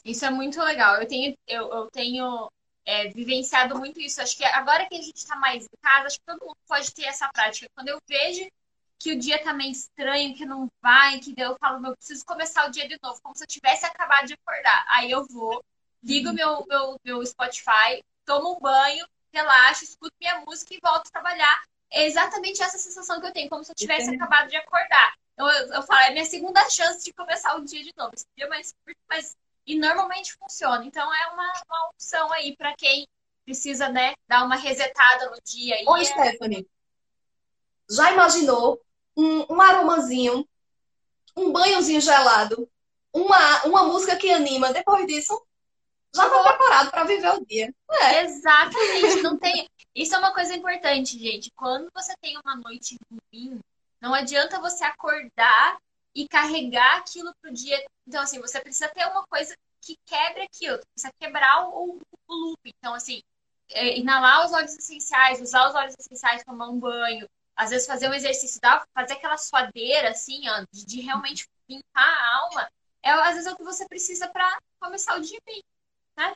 Isso é muito legal. Eu tenho, eu, eu tenho é, vivenciado muito isso. Acho que agora que a gente está mais em casa, acho que todo mundo pode ter essa prática. Quando eu vejo que o dia tá meio estranho, que não vai, que eu falo, meu, preciso começar o dia de novo, como se eu tivesse acabado de acordar. Aí eu vou, ligo meu, meu, meu Spotify, tomo um banho, relaxo, escuto minha música e volto a trabalhar. É exatamente essa sensação que eu tenho, como se eu tivesse Entendi. acabado de acordar. Então eu, eu falo, é minha segunda chance de começar o dia de novo. Esse dia é mais curto, mas. E normalmente funciona. Então é uma, uma opção aí para quem precisa, né, dar uma resetada no dia. Oi, é... Stephanie. Já imaginou um, um aromazinho, um banhozinho gelado, uma, uma música que anima. Depois disso, já está preparado para viver o dia. É. Exatamente. Não tem. Isso é uma coisa importante, gente. Quando você tem uma noite ruim, não adianta você acordar e carregar aquilo pro dia. Então, assim, você precisa ter uma coisa que quebre aquilo, tu precisa quebrar o, o loop. Então, assim, é, inalar os óleos essenciais, usar os óleos essenciais, tomar um banho, às vezes fazer um exercício, fazer aquela suadeira, assim, ó, de, de realmente limpar a alma, é, às vezes é o que você precisa para começar o dia bem, né?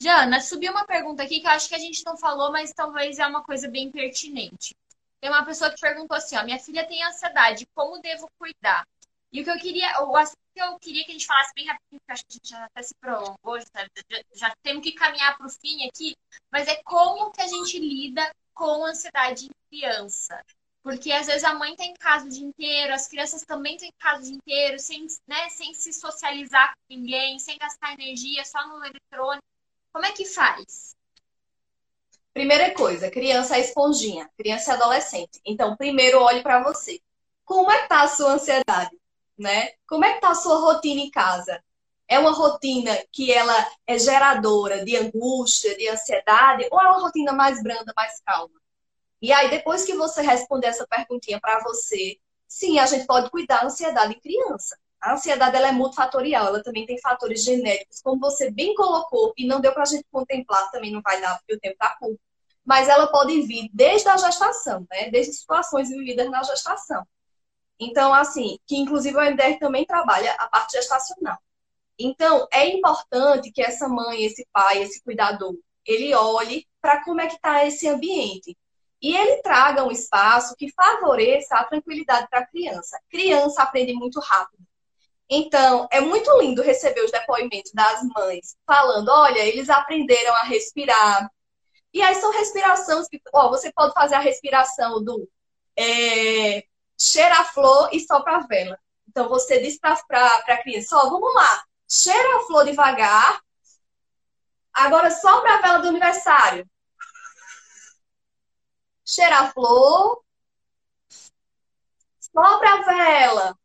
Jana, subiu uma pergunta aqui que eu acho que a gente não falou, mas talvez é uma coisa bem pertinente. Tem uma pessoa que perguntou assim, ó, minha filha tem ansiedade, como devo cuidar? E o que eu queria, o eu queria que a gente falasse bem rapidinho, porque acho que a gente já até se prolongou, já, já, já temos que caminhar para o fim aqui, mas é como que a gente lida com ansiedade em criança. Porque às vezes a mãe está em casa o dia inteiro, as crianças também estão em casa o dia inteiro, sem, né, sem se socializar com ninguém, sem gastar energia, só no eletrônico. Como é que faz? Primeira coisa, criança é esponjinha, criança é adolescente. Então, primeiro olhe para você. Como é que tá a sua ansiedade, né? Como é que tá a sua rotina em casa? É uma rotina que ela é geradora de angústia, de ansiedade, ou é uma rotina mais branda, mais calma? E aí, depois que você responder essa perguntinha para você, sim, a gente pode cuidar da ansiedade em criança. A ansiedade ela é multifatorial, ela também tem fatores genéticos, como você bem colocou, e não deu para a gente contemplar, também não vai dar, porque o tempo está curto. Mas ela pode vir desde a gestação, né? desde situações vividas na gestação. Então, assim, que inclusive o MDR também trabalha a parte gestacional. Então, é importante que essa mãe, esse pai, esse cuidador, ele olhe para como é que está esse ambiente. E ele traga um espaço que favoreça a tranquilidade para a criança. Criança aprende muito rápido. Então, é muito lindo receber os depoimentos das mães falando: olha, eles aprenderam a respirar. E aí são respirações que, ó, você pode fazer a respiração do é, cheira a flor e sopra a vela. Então, você diz para a criança: ó, vamos lá, cheira a flor devagar, agora sopra a vela do aniversário. Cheira a flor, sopra a vela.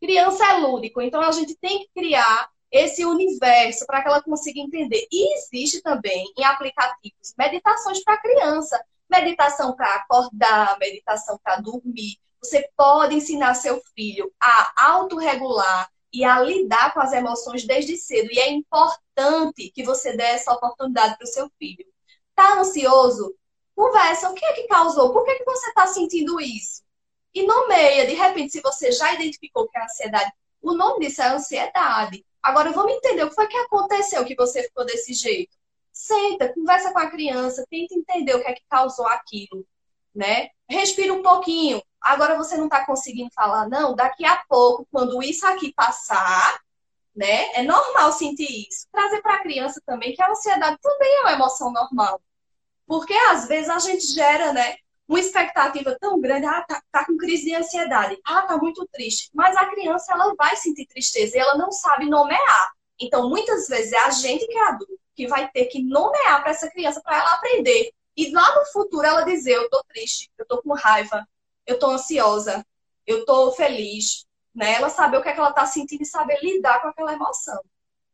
Criança é lúdico, então a gente tem que criar esse universo para que ela consiga entender. E existe também em aplicativos meditações para criança, meditação para acordar, meditação para dormir. Você pode ensinar seu filho a autorregular e a lidar com as emoções desde cedo. E é importante que você dê essa oportunidade para o seu filho. Tá ansioso? Conversa. O que é que causou? Por que, que você está sentindo isso? e nomeia. De repente, se você já identificou que é ansiedade, o nome disso é ansiedade. Agora, vamos entender o que foi que aconteceu que você ficou desse jeito. Senta, conversa com a criança, tenta entender o que é que causou aquilo, né? Respira um pouquinho. Agora você não está conseguindo falar, não. Daqui a pouco, quando isso aqui passar, né? É normal sentir isso. Trazer para a criança também que a ansiedade também é uma emoção normal. Porque às vezes a gente gera, né? uma expectativa tão grande, ah, tá, tá, com crise de ansiedade, ah, tá muito triste. Mas a criança, ela vai sentir tristeza e ela não sabe nomear. Então, muitas vezes é a gente que é adulto que vai ter que nomear para essa criança para ela aprender. E lá no futuro ela dizer, eu tô triste, eu tô com raiva, eu tô ansiosa, eu tô feliz, né? Ela saber o que, é que ela tá sentindo e saber lidar com aquela emoção.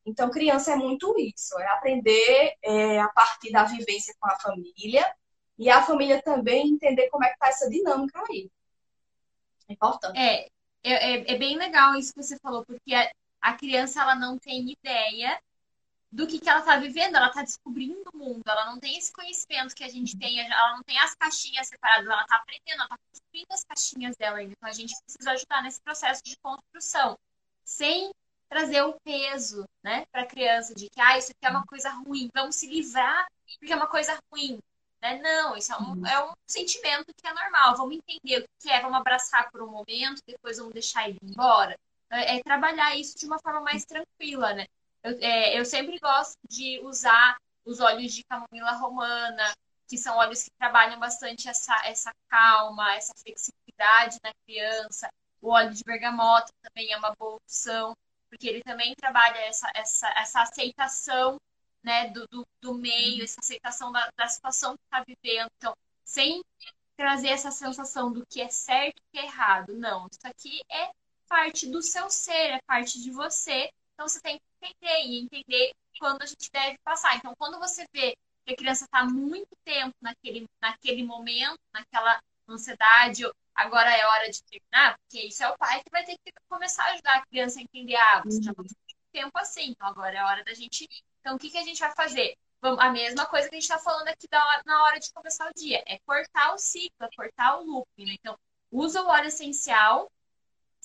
Então, criança é muito isso, é aprender é, a partir da vivência com a família, e a família também entender como é que tá essa dinâmica aí. É importante. É, é, é bem legal isso que você falou, porque a, a criança ela não tem ideia do que, que ela está vivendo, ela está descobrindo o mundo, ela não tem esse conhecimento que a gente tem, ela não tem as caixinhas separadas, ela está aprendendo, ela está construindo as caixinhas dela ainda. Então a gente precisa ajudar nesse processo de construção, sem trazer o peso né, para a criança de que ah, isso aqui é uma coisa ruim, vamos se livrar porque é uma coisa ruim. Né? Não, isso é um, uhum. é um sentimento que é normal. Vamos entender o que é, vamos abraçar por um momento, depois vamos deixar ele embora. É, é trabalhar isso de uma forma mais tranquila, né? Eu, é, eu sempre gosto de usar os óleos de camomila romana, que são óleos que trabalham bastante essa, essa calma, essa flexibilidade na criança. O óleo de bergamota também é uma boa opção, porque ele também trabalha essa, essa, essa aceitação né, do, do, do meio, essa aceitação da, da situação que está vivendo. Então, sem trazer essa sensação do que é certo e que é errado. Não, isso aqui é parte do seu ser, é parte de você. Então, você tem que entender e entender quando a gente deve passar. Então, quando você vê que a criança está muito tempo naquele, naquele momento, naquela ansiedade, agora é hora de terminar, porque isso é o pai que vai ter que começar a ajudar a criança a entender, ah, você já passou tempo assim, então agora é hora da gente. Então, o que, que a gente vai fazer? a mesma coisa que a gente está falando aqui na hora de começar o dia, é cortar o ciclo, é cortar o looping. Né? Então, usa o óleo essencial,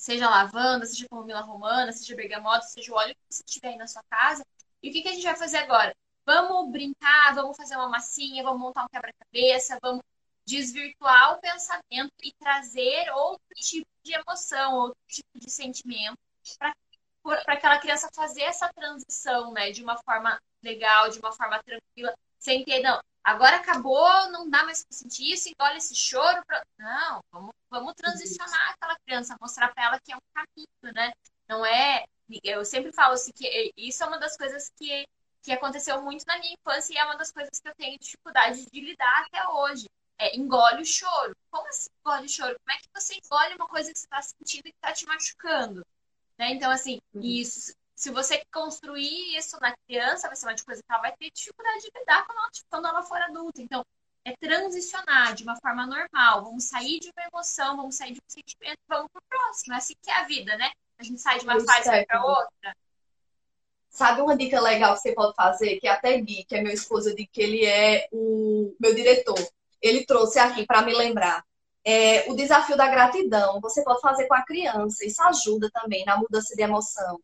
seja lavanda, seja camomila romana, seja bergamota, seja o óleo que você tiver aí na sua casa. E o que, que a gente vai fazer agora? Vamos brincar, vamos fazer uma massinha, vamos montar um quebra-cabeça, vamos desvirtuar o pensamento e trazer outro tipo de emoção, outro tipo de sentimento para aquela criança fazer essa transição, né, de uma forma legal, de uma forma tranquila, sem ter, não, agora acabou, não dá mais para sentir isso, engole esse choro. Pra... Não, vamos, vamos transicionar aquela criança, mostrar para ela que é um caminho, né? Não é. Eu sempre falo assim que isso é uma das coisas que, que aconteceu muito na minha infância e é uma das coisas que eu tenho dificuldade de lidar até hoje. É, engole o choro. Como assim engole o choro? Como é que você engole uma coisa que você está sentindo e que está te machucando? Né? Então, assim, uhum. isso se você construir isso na criança, vai ser uma coisa que ela vai ter dificuldade de lidar quando ela, quando ela for adulta. Então, é transicionar de uma forma normal. Vamos sair de uma emoção, vamos sair de um sentimento, vamos pro próximo. É assim que é a vida, né? A gente sai de uma fase e vai pra outra. Sabe uma dica legal que você pode fazer? Que até Gui, que é meu esposo, de que ele é o meu diretor. Ele trouxe aqui para me lembrar. É, o desafio da gratidão, você pode fazer com a criança. Isso ajuda também na mudança de emoção.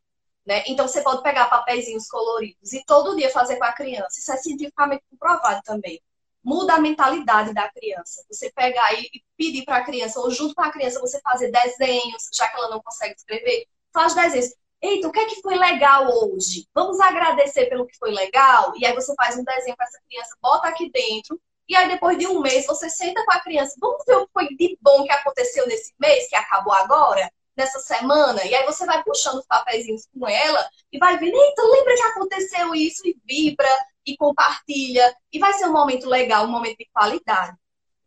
Né? Então, você pode pegar papeizinhos coloridos e todo dia fazer com a criança. Isso é cientificamente comprovado também. Muda a mentalidade da criança. Você pegar e pedir para a criança, ou junto com a criança, você fazer desenhos, já que ela não consegue escrever, faz desenhos. Eita, o que é que foi legal hoje? Vamos agradecer pelo que foi legal? E aí você faz um desenho para essa criança, bota aqui dentro, e aí depois de um mês você senta com a criança, vamos ver o que foi de bom que aconteceu nesse mês, que acabou agora? Nessa semana, e aí você vai puxando os papeizinhos com ela e vai vendo, eita, lembra que aconteceu isso e vibra e compartilha. E vai ser um momento legal, um momento de qualidade.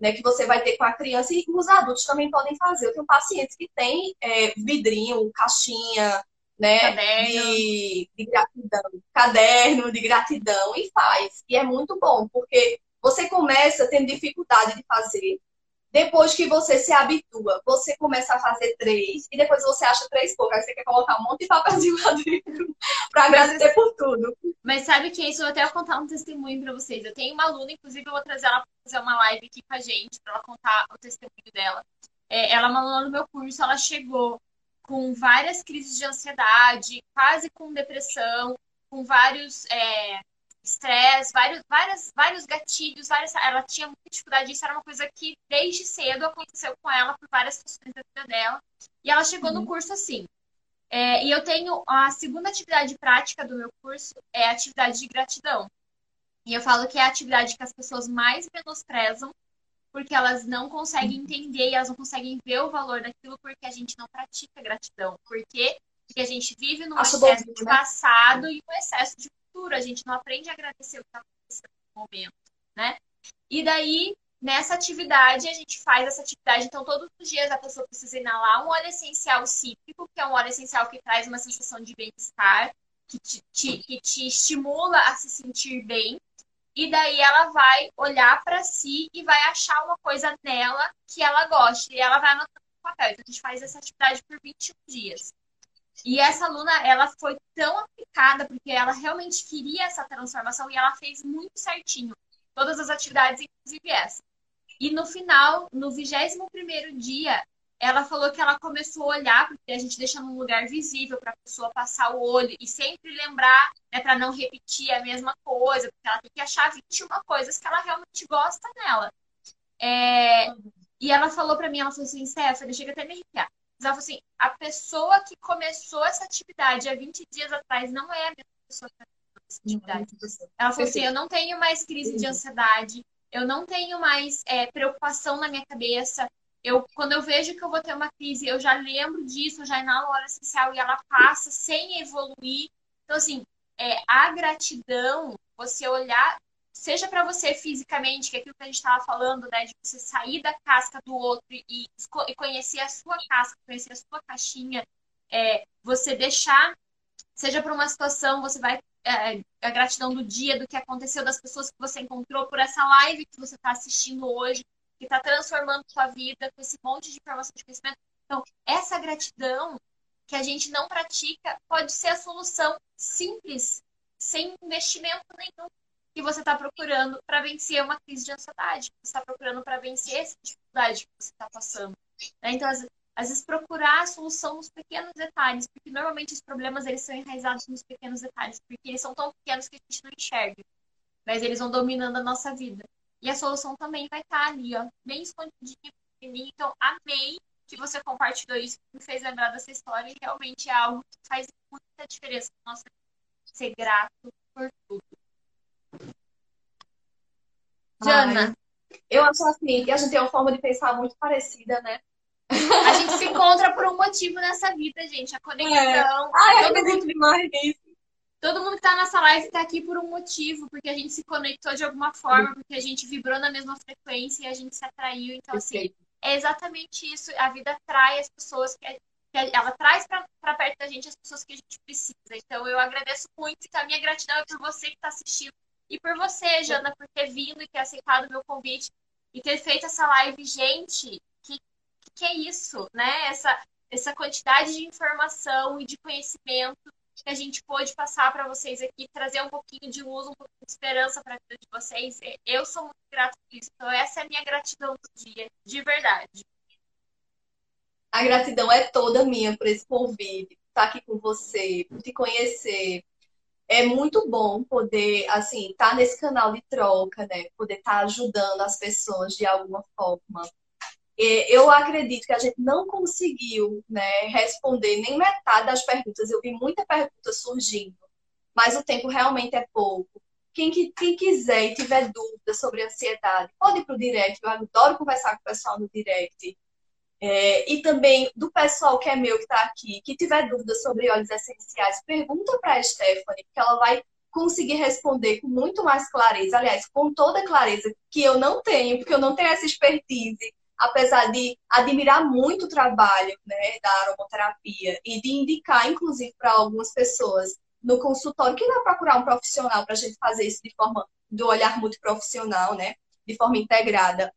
Né, que você vai ter com a criança e os adultos também podem fazer. Eu tenho pacientes que têm é, vidrinho, caixinha, né, de, de gratidão, caderno de gratidão e faz. E é muito bom, porque você começa tendo dificuldade de fazer, depois que você se habitua, você começa a fazer três, e depois você acha três poucas. Você quer colocar um monte de papelzinho lá dentro para agradecer por tudo. Mas sabe que isso? Eu até vou contar um testemunho para vocês. Eu tenho uma aluna, inclusive, eu vou trazer ela para fazer uma live aqui com a gente, para ela contar o testemunho dela. É, ela é uma aluna no meu curso, ela chegou com várias crises de ansiedade, quase com depressão, com vários. É, estresse, vários, várias, vários gatilhos, várias, ela tinha muita dificuldade isso era uma coisa que desde cedo aconteceu com ela por várias questões da vida dela. E ela chegou uhum. no curso assim. É, e eu tenho a segunda atividade prática do meu curso é a atividade de gratidão. E eu falo que é a atividade que as pessoas mais menosprezam, porque elas não conseguem uhum. entender e elas não conseguem ver o valor daquilo porque a gente não pratica gratidão. Porque, porque a gente vive num Acho excesso de né? passado e um excesso de futuro, a gente não aprende a agradecer o que aconteceu no momento, né? E daí, nessa atividade, a gente faz essa atividade, então todos os dias a pessoa precisa inalar um óleo essencial cítrico, que é um óleo essencial que traz uma sensação de bem-estar, que te, te, que te estimula a se sentir bem, e daí ela vai olhar para si e vai achar uma coisa nela que ela goste. E ela vai anotando no papel. Então a gente faz essa atividade por 21 dias. E essa aluna, ela foi tão aplicada, porque ela realmente queria essa transformação e ela fez muito certinho. Todas as atividades, inclusive essa. E no final, no 21 dia, ela falou que ela começou a olhar, porque a gente deixa num lugar visível para a pessoa passar o olho e sempre lembrar, né, para não repetir a mesma coisa, porque ela tem que achar 21 coisas que ela realmente gosta nela. É... E ela falou para mim, ela falou assim, Stephanie, chega até me arrepiar. Ela falou assim: a pessoa que começou essa atividade há 20 dias atrás não é a mesma pessoa que começou essa atividade. Ela falou assim: eu não tenho mais crise de ansiedade, eu não tenho mais é, preocupação na minha cabeça. Eu, quando eu vejo que eu vou ter uma crise, eu já lembro disso, eu já inalo hora essencial e ela passa sem evoluir. Então, assim, é, a gratidão, você olhar seja para você fisicamente, que é aquilo que a gente estava falando, né, de você sair da casca do outro e, e conhecer a sua casca, conhecer a sua caixinha, é, você deixar, seja para uma situação, você vai é, a gratidão do dia, do que aconteceu, das pessoas que você encontrou, por essa live que você está assistindo hoje. que está transformando sua vida com esse monte de informação de conhecimento. Então, essa gratidão que a gente não pratica pode ser a solução simples, sem investimento nenhum, que você está procurando para vencer uma crise de ansiedade, que você está procurando para vencer essa dificuldade que você está passando. Né? Então, às, às, vezes, procurar a solução nos pequenos detalhes, porque normalmente os problemas eles são enraizados nos pequenos detalhes, porque eles são tão pequenos que a gente não enxerga, mas eles vão dominando a nossa vida. E a solução também vai estar tá ali, ó, bem escondidinha, Então, amei que você compartilhou isso, que me fez lembrar dessa história e realmente é algo que faz muita diferença na nossa vida. Ser grato por tudo. Jana. eu acho assim que a gente tem uma forma de pensar muito parecida, né? A gente se encontra por um motivo nessa vida, gente. A conexão. É. Ai, todo mundo demais nisso. Todo mundo que tá nessa live está aqui por um motivo, porque a gente se conectou de alguma forma, porque a gente vibrou na mesma frequência e a gente se atraiu. Então, assim, é exatamente isso. A vida atrai as pessoas que, que ela traz para perto da gente as pessoas que a gente precisa. Então, eu agradeço muito e a minha gratidão é por você que está assistindo e por você, Jana, por ter vindo e ter aceitado o meu convite e ter feito essa live. Gente, que, que é isso, né? Essa, essa quantidade de informação e de conhecimento que a gente pôde passar para vocês aqui, trazer um pouquinho de luz, um pouquinho de esperança para a vida de vocês. Eu sou muito grata por isso. Então, essa é a minha gratidão do dia, de verdade. A gratidão é toda minha por esse convite, estar aqui com você, por te conhecer, é muito bom poder, assim, estar tá nesse canal de troca, né? Poder estar tá ajudando as pessoas de alguma forma. Eu acredito que a gente não conseguiu né, responder nem metade das perguntas. Eu vi muita pergunta surgindo, mas o tempo realmente é pouco. Quem, quem quiser e tiver dúvida sobre ansiedade, pode ir para o direct. Eu adoro conversar com o pessoal no direct. É, e também do pessoal que é meu, que está aqui, que tiver dúvidas sobre óleos essenciais, pergunta para a Stephanie, que ela vai conseguir responder com muito mais clareza. Aliás, com toda clareza, que eu não tenho, porque eu não tenho essa expertise, apesar de admirar muito o trabalho né, da aromaterapia e de indicar, inclusive, para algumas pessoas no consultório que vai procurar um profissional para a gente fazer isso de forma do olhar muito profissional, né? De forma integrada.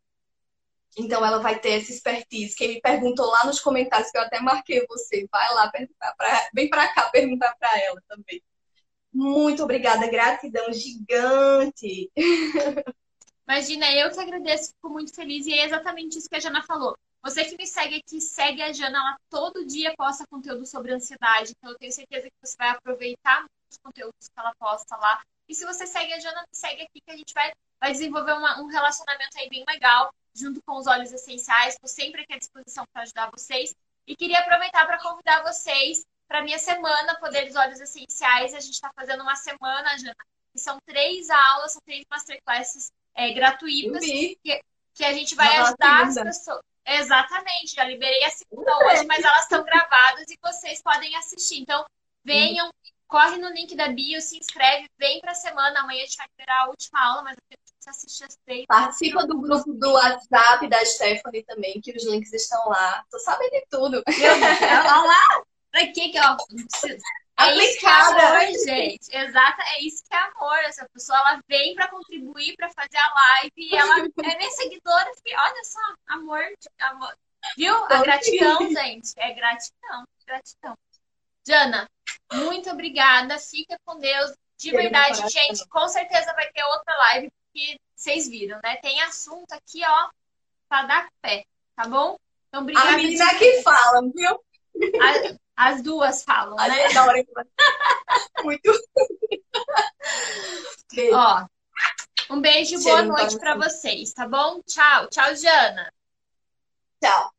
Então ela vai ter essa expertise. Quem me perguntou lá nos comentários, que eu até marquei você, vai lá perguntar para, vem para cá perguntar para ela também. Muito obrigada, gratidão gigante. Imagina, eu que agradeço, fico muito feliz e é exatamente isso que a Jana falou. Você que me segue aqui, segue a Jana, ela todo dia posta conteúdo sobre ansiedade, então eu tenho certeza que você vai aproveitar os conteúdos que ela posta lá. E se você segue a Jana, me segue aqui que a gente vai, vai desenvolver uma, um relacionamento aí bem legal junto com os óleos essenciais. Estou sempre aqui à disposição para ajudar vocês. E queria aproveitar para convidar vocês para minha semana Poder dos Óleos Essenciais. A gente está fazendo uma semana, Jana, que são três aulas, são três masterclasses é, gratuitas, que, que a gente vai ajudar as pessoas. Exatamente, já liberei a segunda hoje, mas elas estão gravadas e vocês podem assistir. Então, venham, corre no link da bio, se inscreve, vem para a semana. Amanhã a gente vai liberar a última aula, mas eu assistir as três. Participa do grupo do WhatsApp da Stephanie também, que os links estão lá. Tô sabendo de tudo. Olha lá. Pra que que, ó, é isso que é amor, gente. Exato, é isso que é amor. Essa pessoa ela vem para contribuir, para fazer a live e ela é minha seguidora. Olha só, amor, amor. Viu? A gratidão, gente. É gratidão, gratidão. Jana, muito obrigada. Fica com Deus. De verdade, gente. Com certeza vai ter outra live que vocês viram, né? Tem assunto aqui, ó, para dar pé, tá bom? Então, obrigada. A menina de... que fala, viu? as duas falam, a né? Da hora que... Muito. Beijo. Ó, um beijo, boa noite para vocês, tá bom? Tchau, tchau, Jana. Tchau.